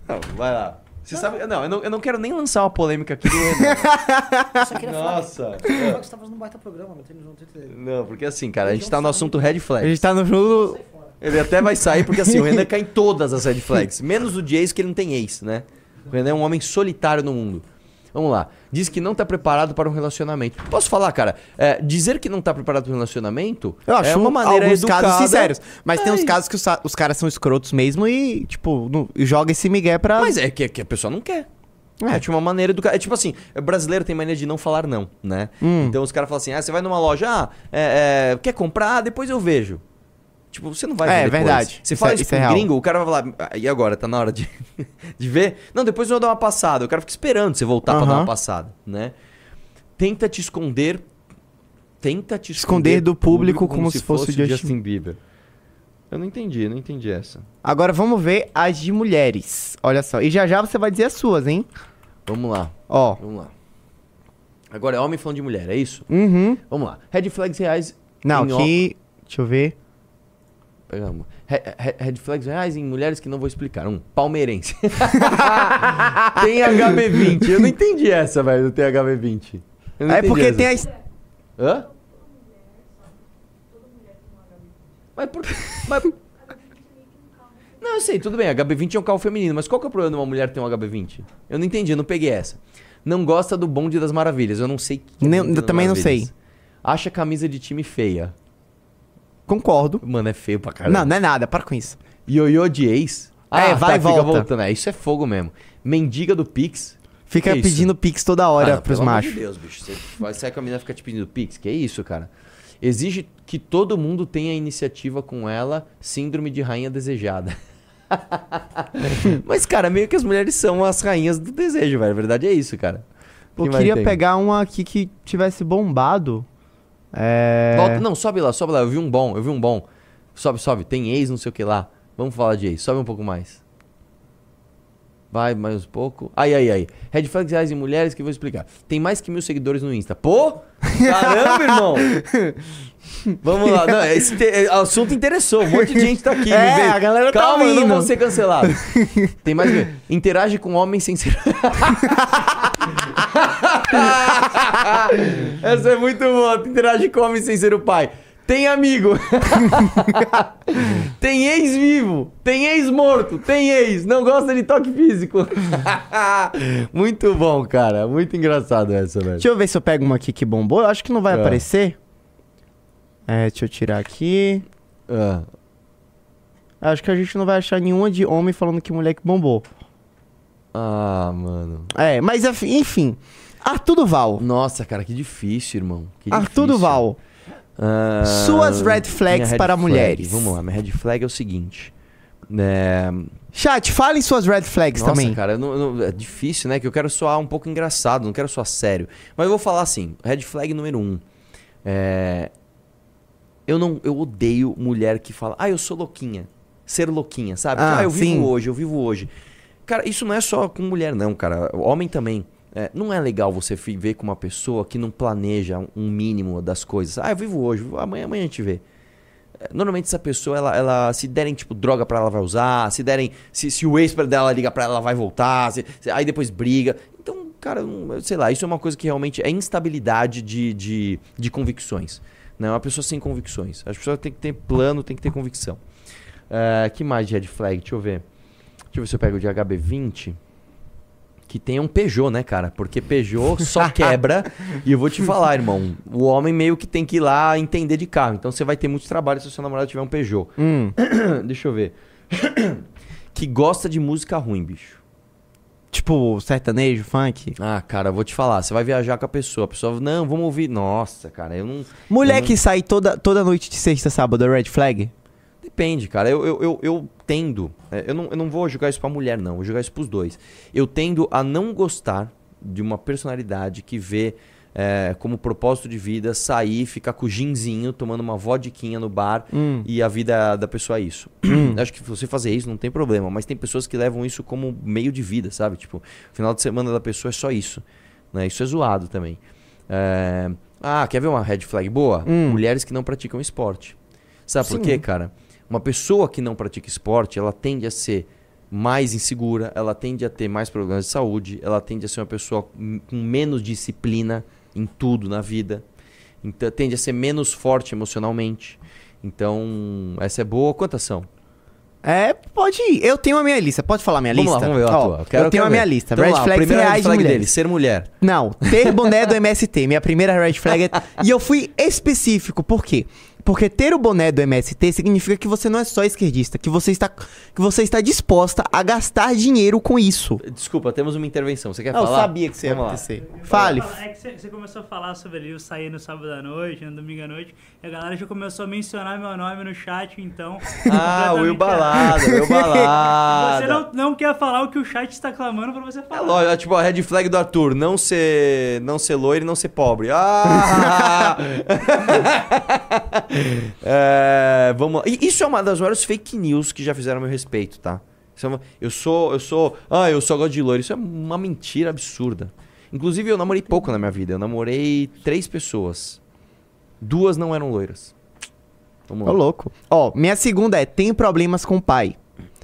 Não, vai lá. Você sabe. Não eu, não, eu não quero nem lançar uma polêmica aqui do falar. Nossa. Falar que você tá fazendo um baita programa, não tem, não tem Não, porque assim, cara, a gente tá no assunto red A flag. gente tá no jogo. Ele até vai sair, porque assim, o Renan cai em todas as red flags. Menos o de ex, que ele não tem ex, né? O Renan é um homem solitário no mundo. Vamos lá. Diz que não tá preparado para um relacionamento. Posso falar, cara? É, dizer que não tá preparado para um relacionamento Eu acho é uma maneira alguns educada. casos sinceros. Mas tem É uns casos que os, os caras são escrotos mesmo e, tipo, e joga esse migué pra. Mas é que, que a pessoa não quer. É, de uma maneira educada. É tipo assim, brasileiro tem mania de não falar não, né? Hum. Então os caras falam assim: ah, você vai numa loja, ah, é, é, quer comprar? Depois eu vejo. Tipo, você não vai É, ver depois. verdade. Você Isso fala é- isso, é gringo, o cara vai falar, "Ah, e agora? Tá na hora de, de ver? Não, depois eu vou dar uma passada. O cara fica esperando você voltar pra dar uma passada, né? Tenta te esconder. Tenta te Esconder do público como se fosse o Justin- Justin Bieber. Eu não entendi, não entendi essa. Agora vamos ver as de mulheres. Olha só. E já já você vai dizer as suas, hein? Vamos lá. Ó. Vamos lá. Agora é homem falando de mulher, é isso? Uhum. Vamos lá. Red flags reais. Não, ho- aqui. Deixa eu ver. Pegamos. Re- re- Red flags reais em mulheres que não vou explicar. Um, palmeirense. tem HB20. Eu não entendi essa, velho, do THB20. Eu não É porque essa. tem as. Hã? Mas por. Mas... Não, eu sei, tudo bem. HB20 é um carro feminino, mas qual que é o problema de uma mulher ter um HB20? Eu não entendi, eu não peguei essa. Não gosta do bonde das maravilhas. Eu não sei. que é bonde das também não maravilhas. sei. Acha camisa de time feia. Concordo. Mano, é feio pra caramba. Não, não é nada. Para com isso. Ioiô de ex? É, vai e fica volta. voltando. É, isso é fogo mesmo. Mendiga do Pix. Fica Que isso? pedindo pix toda hora Ah, não, pros machos. de Deus, bicho. Você vai sair com a menina e fica te pedindo Pix. Que isso, cara? Exige que todo mundo tenha iniciativa com ela, síndrome de rainha desejada. Mas, cara, meio que as mulheres são as rainhas do desejo, velho. A verdade é isso, cara. Eu queria pegar uma aqui que tivesse bombado. É. Volta- não, sobe lá, sobe lá. Eu vi um bom, eu vi um bom. Sobe, sobe. Tem ex, não sei o que lá. Vamos falar de ex. Sobe um pouco mais. Vai mais um pouco. Aí, aí, aí. Red flags reais em mulheres que eu vou explicar. Tem mais que mil seguidores no Insta. Pô! Caramba, irmão! Vamos lá. Não, esse te- é, assunto interessou. Um monte de gente tá aqui. É, a galera tá Calma, eu não ouvindo. vou ser cancelado. Tem mais que... Interage com homens sem ser... Essa é muito boa. Interage com homens sem ser o pai. Tem amigo. tem ex vivo. Tem ex morto. Tem ex. Não gosta de toque físico. muito bom, cara. Muito engraçado essa, velho. Deixa eu ver se eu pego uma aqui que bombou. Eu acho que não vai É. aparecer. É, deixa eu tirar aqui. Ah, Acho que a gente não vai achar nenhuma de homem falando que moleque bombou. Ah, mano. É, mas enfim. Arthur Duval. Nossa, cara, que difícil, irmão. Que Arthur difícil. Duval. Ah, Suas red flags red para flag. mulheres. Vamos lá, minha red flag é o seguinte. É, Chat, falem suas red flags Nossa, também. cara, não- não- é difícil, né? Que eu quero soar um pouco engraçado, não quero soar sério. Mas eu vou falar assim: red flag número um. É, eu não, eu odeio mulher que fala, ah, eu sou louquinha. Ser louquinha, sabe? Ah, Ah, eu vivo sim. hoje, eu vivo hoje. Cara, isso não é só com mulher, não, cara. Homem também. É, não é legal você viver com uma pessoa que não planeja um mínimo das coisas. Ah, eu vivo hoje, amanhã, amanhã a gente vê. É, Normalmente essa pessoa, ela, ela se derem, tipo, droga pra ela, vai usar. Se derem. Se, se o ex dela liga pra ela, ela vai voltar. se- se- aí depois briga. Então, cara, não- sei lá, isso é uma coisa que realmente é instabilidade de, de, de convicções. Né? Uma pessoa sem convicções. As pessoas têm que ter plano, tem que ter convicção. É, que mais de red flag? Deixa eu ver. Deixa eu ver se eu pego o de HB20. Que tem um Peugeot, né, cara? Porque Peugeot só quebra. e eu vou te falar, irmão. O homem meio que tem que ir lá entender de carro. Então você vai ter muito trabalho se o seu namorado tiver um Peugeot. Hum. Deixa eu ver. que gosta de música ruim, bicho. Tipo, sertanejo, funk. Ah, cara, eu vou te falar. Você vai viajar com a pessoa. A pessoa, não, vamos ouvir. Nossa, cara, eu não. Mulher eu não- que sai toda, toda noite de sexta, sábado, é red flag? Depende, cara. Eu, eu, eu, eu tendo. é, Eu não, eu não vou jogar isso pra mulher, não. Vou jogar isso pros dois. Eu tendo a não gostar de uma personalidade que vê é, como propósito de vida sair, ficar com o ginzinho, tomando uma vodquinha no bar Hum. e a vida da pessoa é isso. Acho que você fazer isso não tem problema, mas tem pessoas que levam isso como meio de vida, sabe? Tipo, final de semana da pessoa é só isso. Né? Isso é zoado também. É, Ah, quer ver uma red flag boa? Hum. Mulheres que não praticam esporte. Sabe por Sim. quê, cara? Uma pessoa que não pratica esporte, ela tende a ser mais insegura, ela tende a ter mais problemas de saúde, ela tende a ser uma pessoa com menos disciplina em tudo na vida, então tende a ser menos forte emocionalmente. Então, essa é boa. Quantas são? É, pode ir. Eu tenho a minha lista. Pode falar a minha Vamos lá, lista? vamos ver a Ó, tua. Quero- eu tenho quero a minha ver. lista. Então, red lá, flags primeira red reais de flag mulheres. dele, ser mulher. Não, ter boné do MST, minha primeira red flag. é- e eu fui específico, por quê? Porque ter o boné do MST significa que você não é só esquerdista, que você está, que você está disposta a gastar dinheiro com isso. Desculpa, temos uma intervenção. Você quer Eu falar? sabia que isso ia acontecer. Fale. É que você- você começou a falar sobre ali o sair no sábado à noite, no domingo à noite, e a galera já começou a mencionar meu nome no chat, então. Ah, o Will Balada, Will. Balada. Você não, não quer falar o que o chat está clamando pra você É falar. lógico, é tipo a red flag do Arthur, não ser, não ser loiro e não ser pobre. Ah! É, vamos lá. Isso é uma das maiores fake news que já fizeram a meu respeito, tá? É uma- eu sou, eu sou, ah, eu só gosto de loiro. Isso é uma mentira absurda. Inclusive eu namorei pouco na minha vida. Eu namorei três pessoas. Duas não eram loiras. Vamos Ô, lá. louco. Ó, minha segunda é: tem problemas com o pai.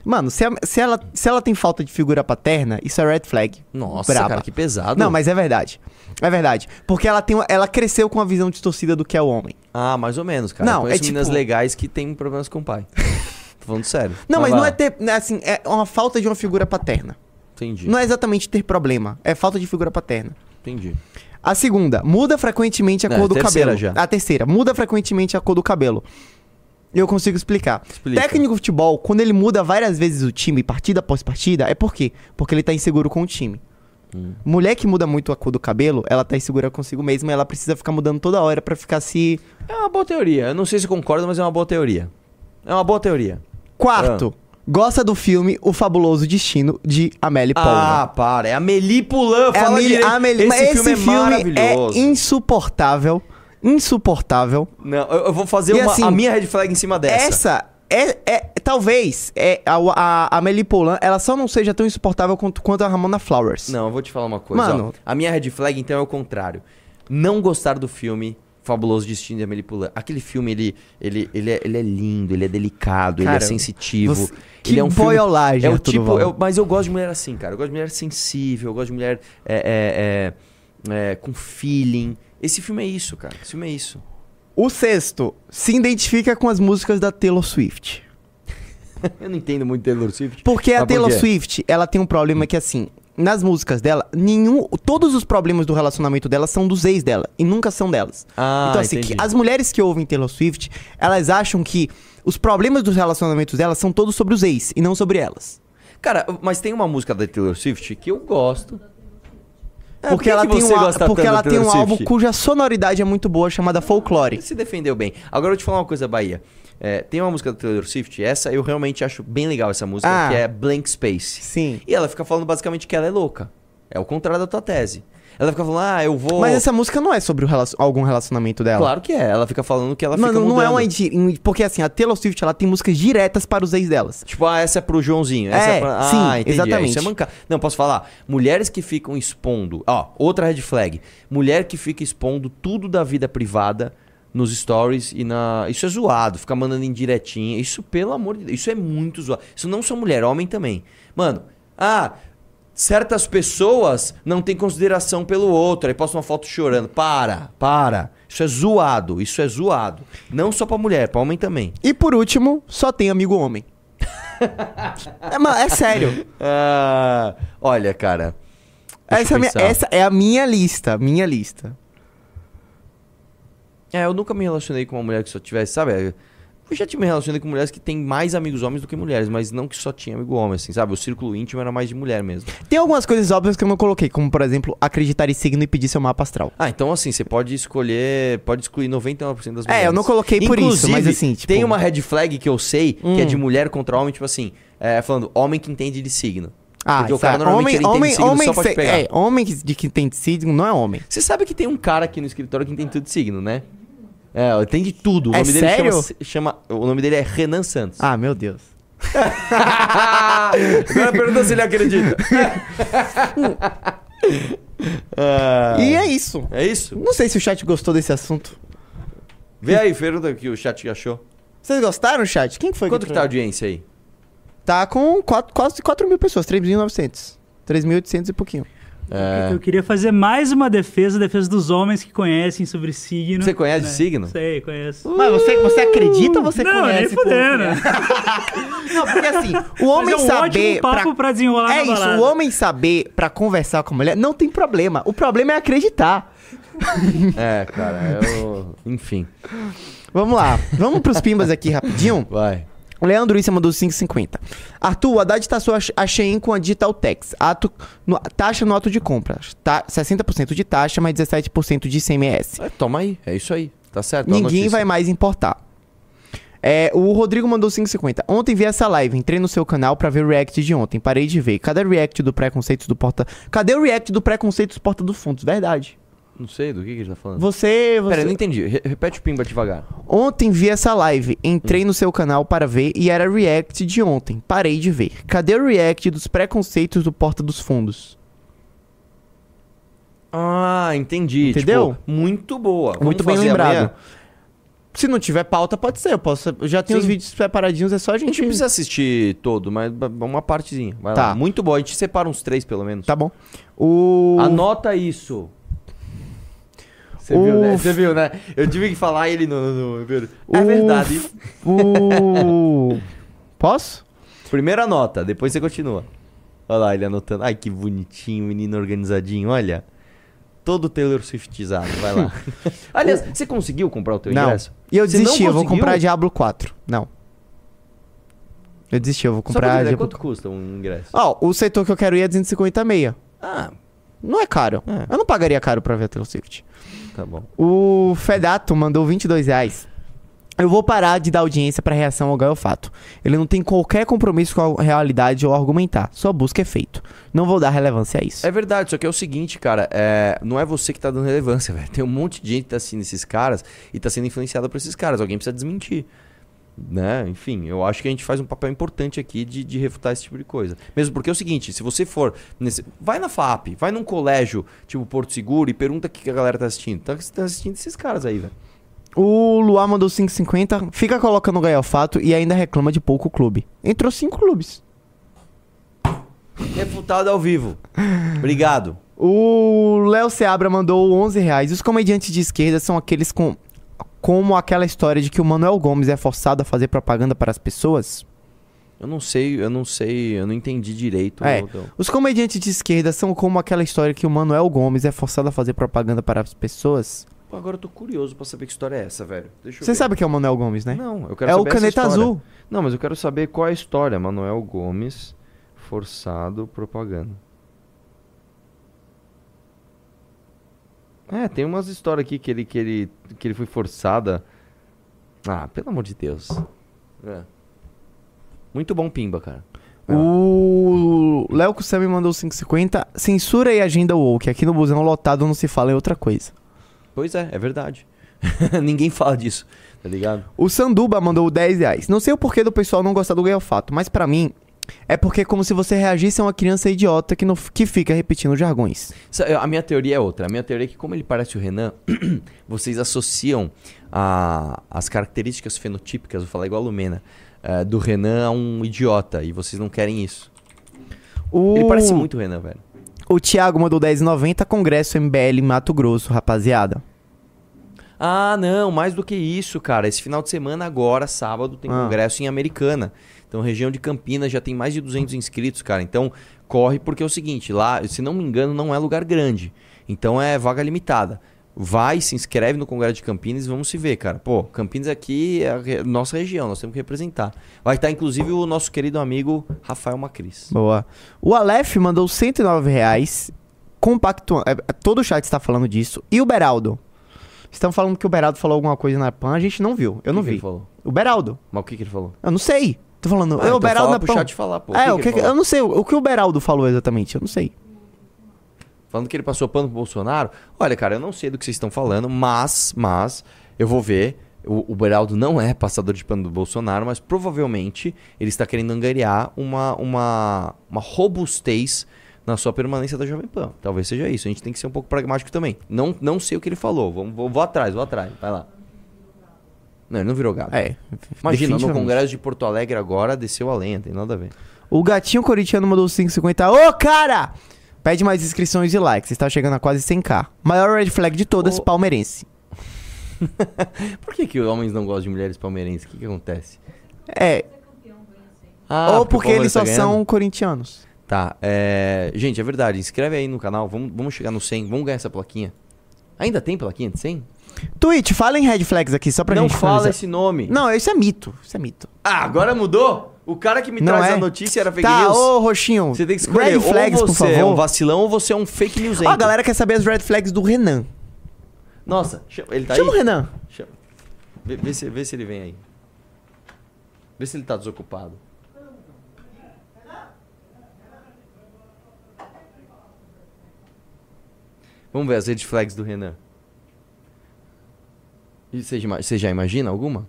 Mano, se, a- se ela, se ela tem falta de figura paterna, isso é red flag. Nossa, Braba. cara, que pesado. Não, mas é verdade. É verdade. Porque ela, tem, ela cresceu com a visão distorcida do que é o homem. Ah, mais ou menos, cara. Não, eu conheço é tipo- meninas legais que têm problemas com o pai. Tô falando sério. Não, mas, vai não é ter. né, Assim, é uma falta de uma figura paterna. Entendi. Não é exatamente ter problema, é falta de figura paterna. Entendi. A segunda, muda frequentemente a É, cor do terceira cabelo. já. A terceira, muda frequentemente a cor do cabelo. Eu consigo explicar. Explica. Técnico de futebol, quando ele muda várias vezes o time, partida após partida, é por quê? Porque ele tá inseguro com o time. Hum. Mulher que muda muito a cor do cabelo, ela tá insegura consigo mesma e ela precisa ficar mudando toda hora pra ficar se. É uma boa teoria. Eu não sei se concordo, mas é uma boa teoria. É uma boa teoria. Quarto, Ah. gosta do filme O Fabuloso Destino de Amélie Poulain. Ah, para. É Amelie Poulain. É Fala Amélie-. Amélie- mas Esse, filme é maravilhoso. é insuportável. Insuportável. Não, eu, eu vou fazer E uma, assim, a minha red flag em cima dessa. Essa é, é talvez é, a, a, a Amélie Poulain, ela só não seja tão insuportável quanto, quanto a Ramona Flowers. Não, eu vou te falar uma coisa. Mano. ó. a minha red flag, então, é o contrário. Não gostar do filme Fabuloso Destino de Amélie Poulain. Aquele filme, ele, ele, ele, é, ele é lindo, ele é delicado, ele é Cara, sensitivo. você- ele que é um filme... boiolagem, É o tipo... Eu- mas eu gosto de mulher assim, cara. Eu gosto de mulher sensível, eu gosto de mulher é, é, é, é, com feeling. Esse filme é isso, cara. Esse filme é isso. O sexto, se identifica com as músicas da Taylor Swift. Eu não entendo muito Taylor Swift. Porque a Taylor? Swift, ela tem um problema que assim, nas músicas dela, nenhum, todos os problemas do relacionamento dela são dos ex dela e nunca são delas. Ah, então assim, que as mulheres que ouvem Taylor Swift, elas acham que os problemas dos relacionamentos dela são todos sobre os ex e não sobre elas. Cara, mas tem uma música da Taylor Swift que eu gosto. É, por porque que ela tem, você um, gosta porque ela tem um álbum cuja sonoridade é muito boa, chamada Folklore. Ele se defendeu bem. Agora eu vou te falar uma coisa, Bahia. É, tem uma música da Taylor Swift, essa eu realmente acho bem legal essa música, Ah. que é Blank Space. Sim. E ela fica falando basicamente que ela é louca. É o contrário da tua tese. Ela fica falando, ah, eu vou. Mas essa música não é sobre relacion- algum relacionamento dela. Claro que é. Ela fica falando que ela Mano, fica não mudando. é uma. indi- Porque assim, a Taylor Swift ela tem músicas diretas para os ex delas. Tipo, ah, essa é pro Joãozinho. Essa É, é, pra... sim, ah, entendi. É, exatamente. Isso é mancar. Não, posso falar. Mulheres que ficam expondo. Ó, outra red flag. Mulher que fica expondo tudo da vida privada nos stories e na. Isso é zoado. Ficar mandando indiretinha. Isso, pelo amor de Deus. Isso é muito zoado. Isso não só mulher, homem também. Mano, ah. Certas pessoas não têm consideração pelo outro, aí posta uma foto chorando. Para, para. Isso é zoado, isso é zoado. Não só pra mulher, pra homem também. E por último, só tem amigo homem. é, é sério. Ah, olha, cara. Essa é, minha, essa é a minha lista. Minha lista. É, eu nunca me relacionei com uma mulher que só tivesse, sabe? Eu já me relacionei com mulheres que têm mais amigos homens do que mulheres, mas não que só tinha amigo homem, assim, sabe? O círculo íntimo era mais de mulher mesmo. Tem algumas coisas óbvias que eu não coloquei, como por exemplo, acreditar em signo e pedir seu mapa astral. Ah, então assim, você pode escolher, pode excluir 99% das mulheres. É, eu não coloquei por isso, Inclusive, mas assim, tipo- Tem uma red flag que eu sei, que é Hum. de mulher contra homem, tipo assim, é, falando homem que entende de signo. Ah, Porque o sabe, cara normalmente homem, ele entende homem, signo homem, só é, homem de que tem signo não é homem. Você sabe que tem um cara aqui no escritório que entende tudo de signo, né? É, tem de tudo. O É nome dele sério? chama, chama- O nome dele é Renan Santos. Ah, meu Deus. Agora pergunta se ele acredita. Ah, E é isso. é isso? Não sei se o chat gostou desse assunto. Vê aí, pergunta o que o chat achou. Vocês gostaram, chat? Quem foi Quanto que tá a audiência aí? Tá com quatro, quase 4 mil pessoas, 3.900. 3.800 e pouquinho. É. Eu queria fazer mais uma defesa, defesa dos homens que conhecem sobre signo. Você conhece né? signo? Sei, conheço. Mas você, você acredita ou você não, conhece? nem fudendo. Não, porque assim, o homem Mas é um saber... ótimo papo pra, desenrolar É na isso, balada. o homem saber pra conversar com a mulher não tem problema. O problema é acreditar. É, cara, eu... Enfim, Vamos lá, vamos pros pimbas aqui rapidinho. vai. Leandro Issa mandou 5,50. Arthur, o Haddad taxou a a Shein com a Digital Tax. Ato, no- taxa no ato de compra. Tá, 60% de taxa, mais 17% de ICMS. É, toma aí, é isso aí. Tá certo? Ninguém vai mais importar. É, o Rodrigo mandou 5,50. Ontem vi essa live, entrei no seu canal pra ver o react de ontem. Parei de ver. Cadê o react do preconceitos do Porta... Cadê o react do preconceitos Porta dos Fundos? Verdade. Não sei do que, que ele tá falando. Você... você... Pera, eu não entendi. Re- repete o pimba devagar. Ontem vi essa live, entrei no seu canal para ver e era react de ontem. Parei de ver. Cadê o react dos preconceitos do Porta dos Fundos? Ah, entendi. Entendeu? Tipo, muito boa. Vamos Muito bem lembrado. amanhã? Se não tiver pauta, pode ser. Eu posso, eu já tenho Sim. os vídeos preparadinhos, é só a A gente gente. não precisa assistir todo, mas uma partezinha. Vai Tá. lá. Muito bom. A gente separa uns três, pelo menos. Tá bom. O. Anota isso. Você viu, né? Você viu, né? Eu tive que falar ele no... no- no- É verdade. Posso? Primeira nota, depois você continua. Olha lá, ele anotando. Ai, que bonitinho, menino organizadinho, olha. Todo Taylor Swiftizado, vai lá. Aliás, você conseguiu comprar o teu Não. ingresso? E eu desisti, eu vou comprar Diablo 4. Não. Eu desisti, eu vou Só pra comprar entender, Diablo quanto custa um ingresso? Ó, o setor que eu quero ir é 250 meia. Ah, Não é caro. É. Eu não pagaria caro pra ver a Taylor Swift. Tá bom. O Fedato mandou 22 reais. Eu vou parar de dar audiência pra reação ao Gaiofato. Ele não tem qualquer compromisso com a realidade ou argumentar. Sua busca é feito. Não vou dar relevância a isso. É verdade, só que é o seguinte, cara, é, não é você que tá dando relevância, velho. Tem um monte de gente que tá assistindo esses caras e tá sendo influenciada por esses caras. Alguém precisa desmentir. Né? Enfim, eu acho que a gente faz um papel importante aqui de, de refutar esse tipo de coisa. Mesmo porque é o seguinte, se você for nesse. Vai na FAP, vai num colégio tipo Porto Seguro e pergunta o que a galera tá assistindo. Tá, tá assistindo esses caras aí, velho. O Luar mandou 5,50. Fica colocando o Gaiofato e ainda reclama de pouco clube. Entrou cinco clubes. Refutado ao vivo. Obrigado. O Léo Seabra mandou 11 reais. Os comediantes de esquerda são aqueles com. Como aquela história de que o Manuel Gomes é forçado a fazer propaganda para as pessoas? Eu não sei, eu não sei, eu não entendi direito. É. Os comediantes de esquerda são como aquela história que o Manuel Gomes é forçado a fazer propaganda para as pessoas? Pô, Agora eu tô curioso pra saber que história é essa, velho. Você sabe que é o Manuel Gomes, né? Não, eu quero É o saber essa Caneta história. Azul. Não, mas eu quero saber qual é a história. Manuel Gomes, forçado propaganda. É, tem umas histórias aqui que ele, que ele, que ele foi forçada. Ah, pelo amor de Deus. É. Muito bom Pimba, cara. O Léo Kusami mandou 5,50. Censura e agenda woke. Aqui no busão lotado não se fala em outra coisa. Pois é, é verdade. Ninguém fala disso, tá ligado? O Sanduba mandou 10 reais. Não sei o porquê do pessoal não gostar do Gaiofato, mas pra mim é porque é como se você reagisse a uma criança idiota que, não, que fica repetindo jargões. A minha teoria é outra. A minha teoria é que, como ele parece o Renan, vocês associam a- as características fenotípicas, vou falar igual a Lumena, eh, do Renan a um idiota. E vocês não querem isso. O... Ele parece muito o Renan, velho. O Thiago mandou 10,90. Congresso MBL em Mato Grosso, rapaziada. Ah, não, mais do que isso, cara. Esse final de semana, agora, sábado, tem Ah. congresso em Americana. Então, região de Campinas já tem mais de 200 inscritos, cara. Então, corre porque é o seguinte, lá, se não me engano, não é lugar grande. Então, é vaga limitada. Vai, se inscreve no Congresso de Campinas e vamos se ver, cara. Pô, Campinas aqui é a nossa região, nós temos que representar. Vai estar, inclusive, o nosso querido amigo Rafael Macris. Boa. O Aleph mandou 109 reais. Compactuando. é, todo o chat está falando disso. E o Beraldo? Estão falando que o Beraldo falou alguma coisa na PAN, a gente não viu. Eu não que vi. O Beraldo. Mas o que, que ele falou? Eu não sei. Tô falando, Ah, eu, então o Beraldo fala é chat falar, pô. É, o que que, eu não sei, o, o que o Beraldo falou exatamente, eu não sei. Falando que ele passou pano pro Bolsonaro. Olha, cara, eu não sei do que vocês estão falando, mas, mas, eu vou ver. O, o Beraldo não é passador de pano do Bolsonaro, mas provavelmente ele está querendo angariar uma, uma, uma robustez na sua permanência da Jovem Pan. Talvez seja isso. A gente tem que ser um pouco pragmático também. Não, não sei o que ele falou. Vamos, vou, vou atrás, vou atrás. Vai lá. Não, ele não virou gado. É. Imagina, no. Congresso de Porto Alegre agora desceu a lenha, tem nada a ver. O gatinho corintiano mandou 5,50. Ô, cara! Pede mais inscrições e likes. Está chegando a quase 100k. Maior red flag de todas, palmeirense. Por que, que homens não gostam de mulheres palmeirenses? O que, que acontece? É, Ah, ou porque o eles só tá ganhando? são corintianos. Tá, é... Gente, é verdade. Inscreve aí no canal. Vamos, vamos chegar no 100. Vamos ganhar essa plaquinha. Ainda tem plaquinha de 100? Twitch, fala em red flags aqui, só pra não gente fala finalizar. esse nome. Não, isso é mito. Isso é mito. Ah, agora mudou? O cara que me Não traz é? a notícia era fake Tá, news. ô, Roxinho. Você tem que escolher. Red flags, ou por você é favor. um vacilão ou você é um fake news. Ó, a galera quer saber as red flags do Renan. Nossa, chama- ele tá Chama o aí? Renan. Chama. Vê, vê se, vê se ele vem aí. Vê se ele tá desocupado. Vamos ver as red flags do Renan. E Você já, você já imagina alguma?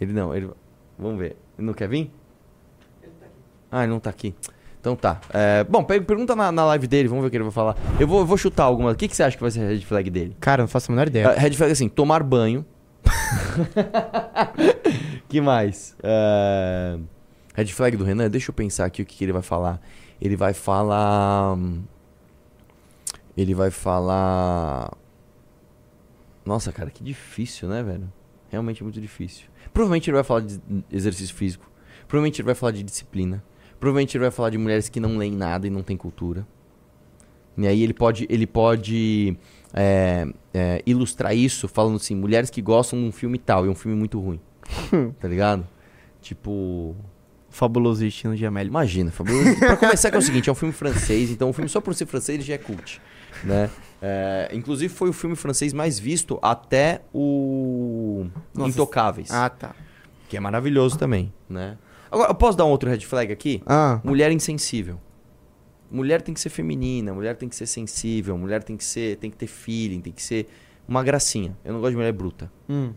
Ele não, ele. Vamos ver. Ele não quer vir? Ah, ele não tá aqui. Então tá. É, bom, pe- pergunta na, na live dele, vamos ver o que ele vai falar. Eu vou, eu vou chutar alguma. O que, que você acha que vai ser a red flag dele? Cara, eu não faço a menor ideia. Ah, red flag assim, tomar banho. que mais? É, red flag do Renan, deixa eu pensar aqui o que, que ele vai falar. Ele vai falar. Ele vai falar. Nossa, cara, que difícil, né, velho? Realmente muito difícil. Provavelmente ele vai falar de exercício físico. Provavelmente ele vai falar de disciplina. Provavelmente ele vai falar de mulheres que não leem nada e não têm cultura. E aí ele pode, ele pode é, é, ilustrar isso falando assim, mulheres que gostam de um filme tal, e um filme muito ruim. tá ligado? Tipo. Fabuloso Destino de Amélie. Imagina, Fabuloso. pra começar que é o seguinte, é um filme francês, então o filme só por ser francês ele já é cult. Né? É, inclusive foi o filme francês mais visto até o Nossa. Intocáveis. Ah, tá. Que é maravilhoso também, né? Agora, eu posso dar um outro red flag aqui? Ah, Mulher insensível. Mulher tem que ser feminina, mulher tem que ser sensível, mulher tem que ser, tem que ter feeling, tem que ser uma gracinha. Eu não gosto de mulher bruta. hum.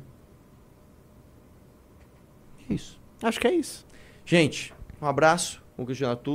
É isso. Acho que é isso. Gente, um abraço. Vamos questionar tudo.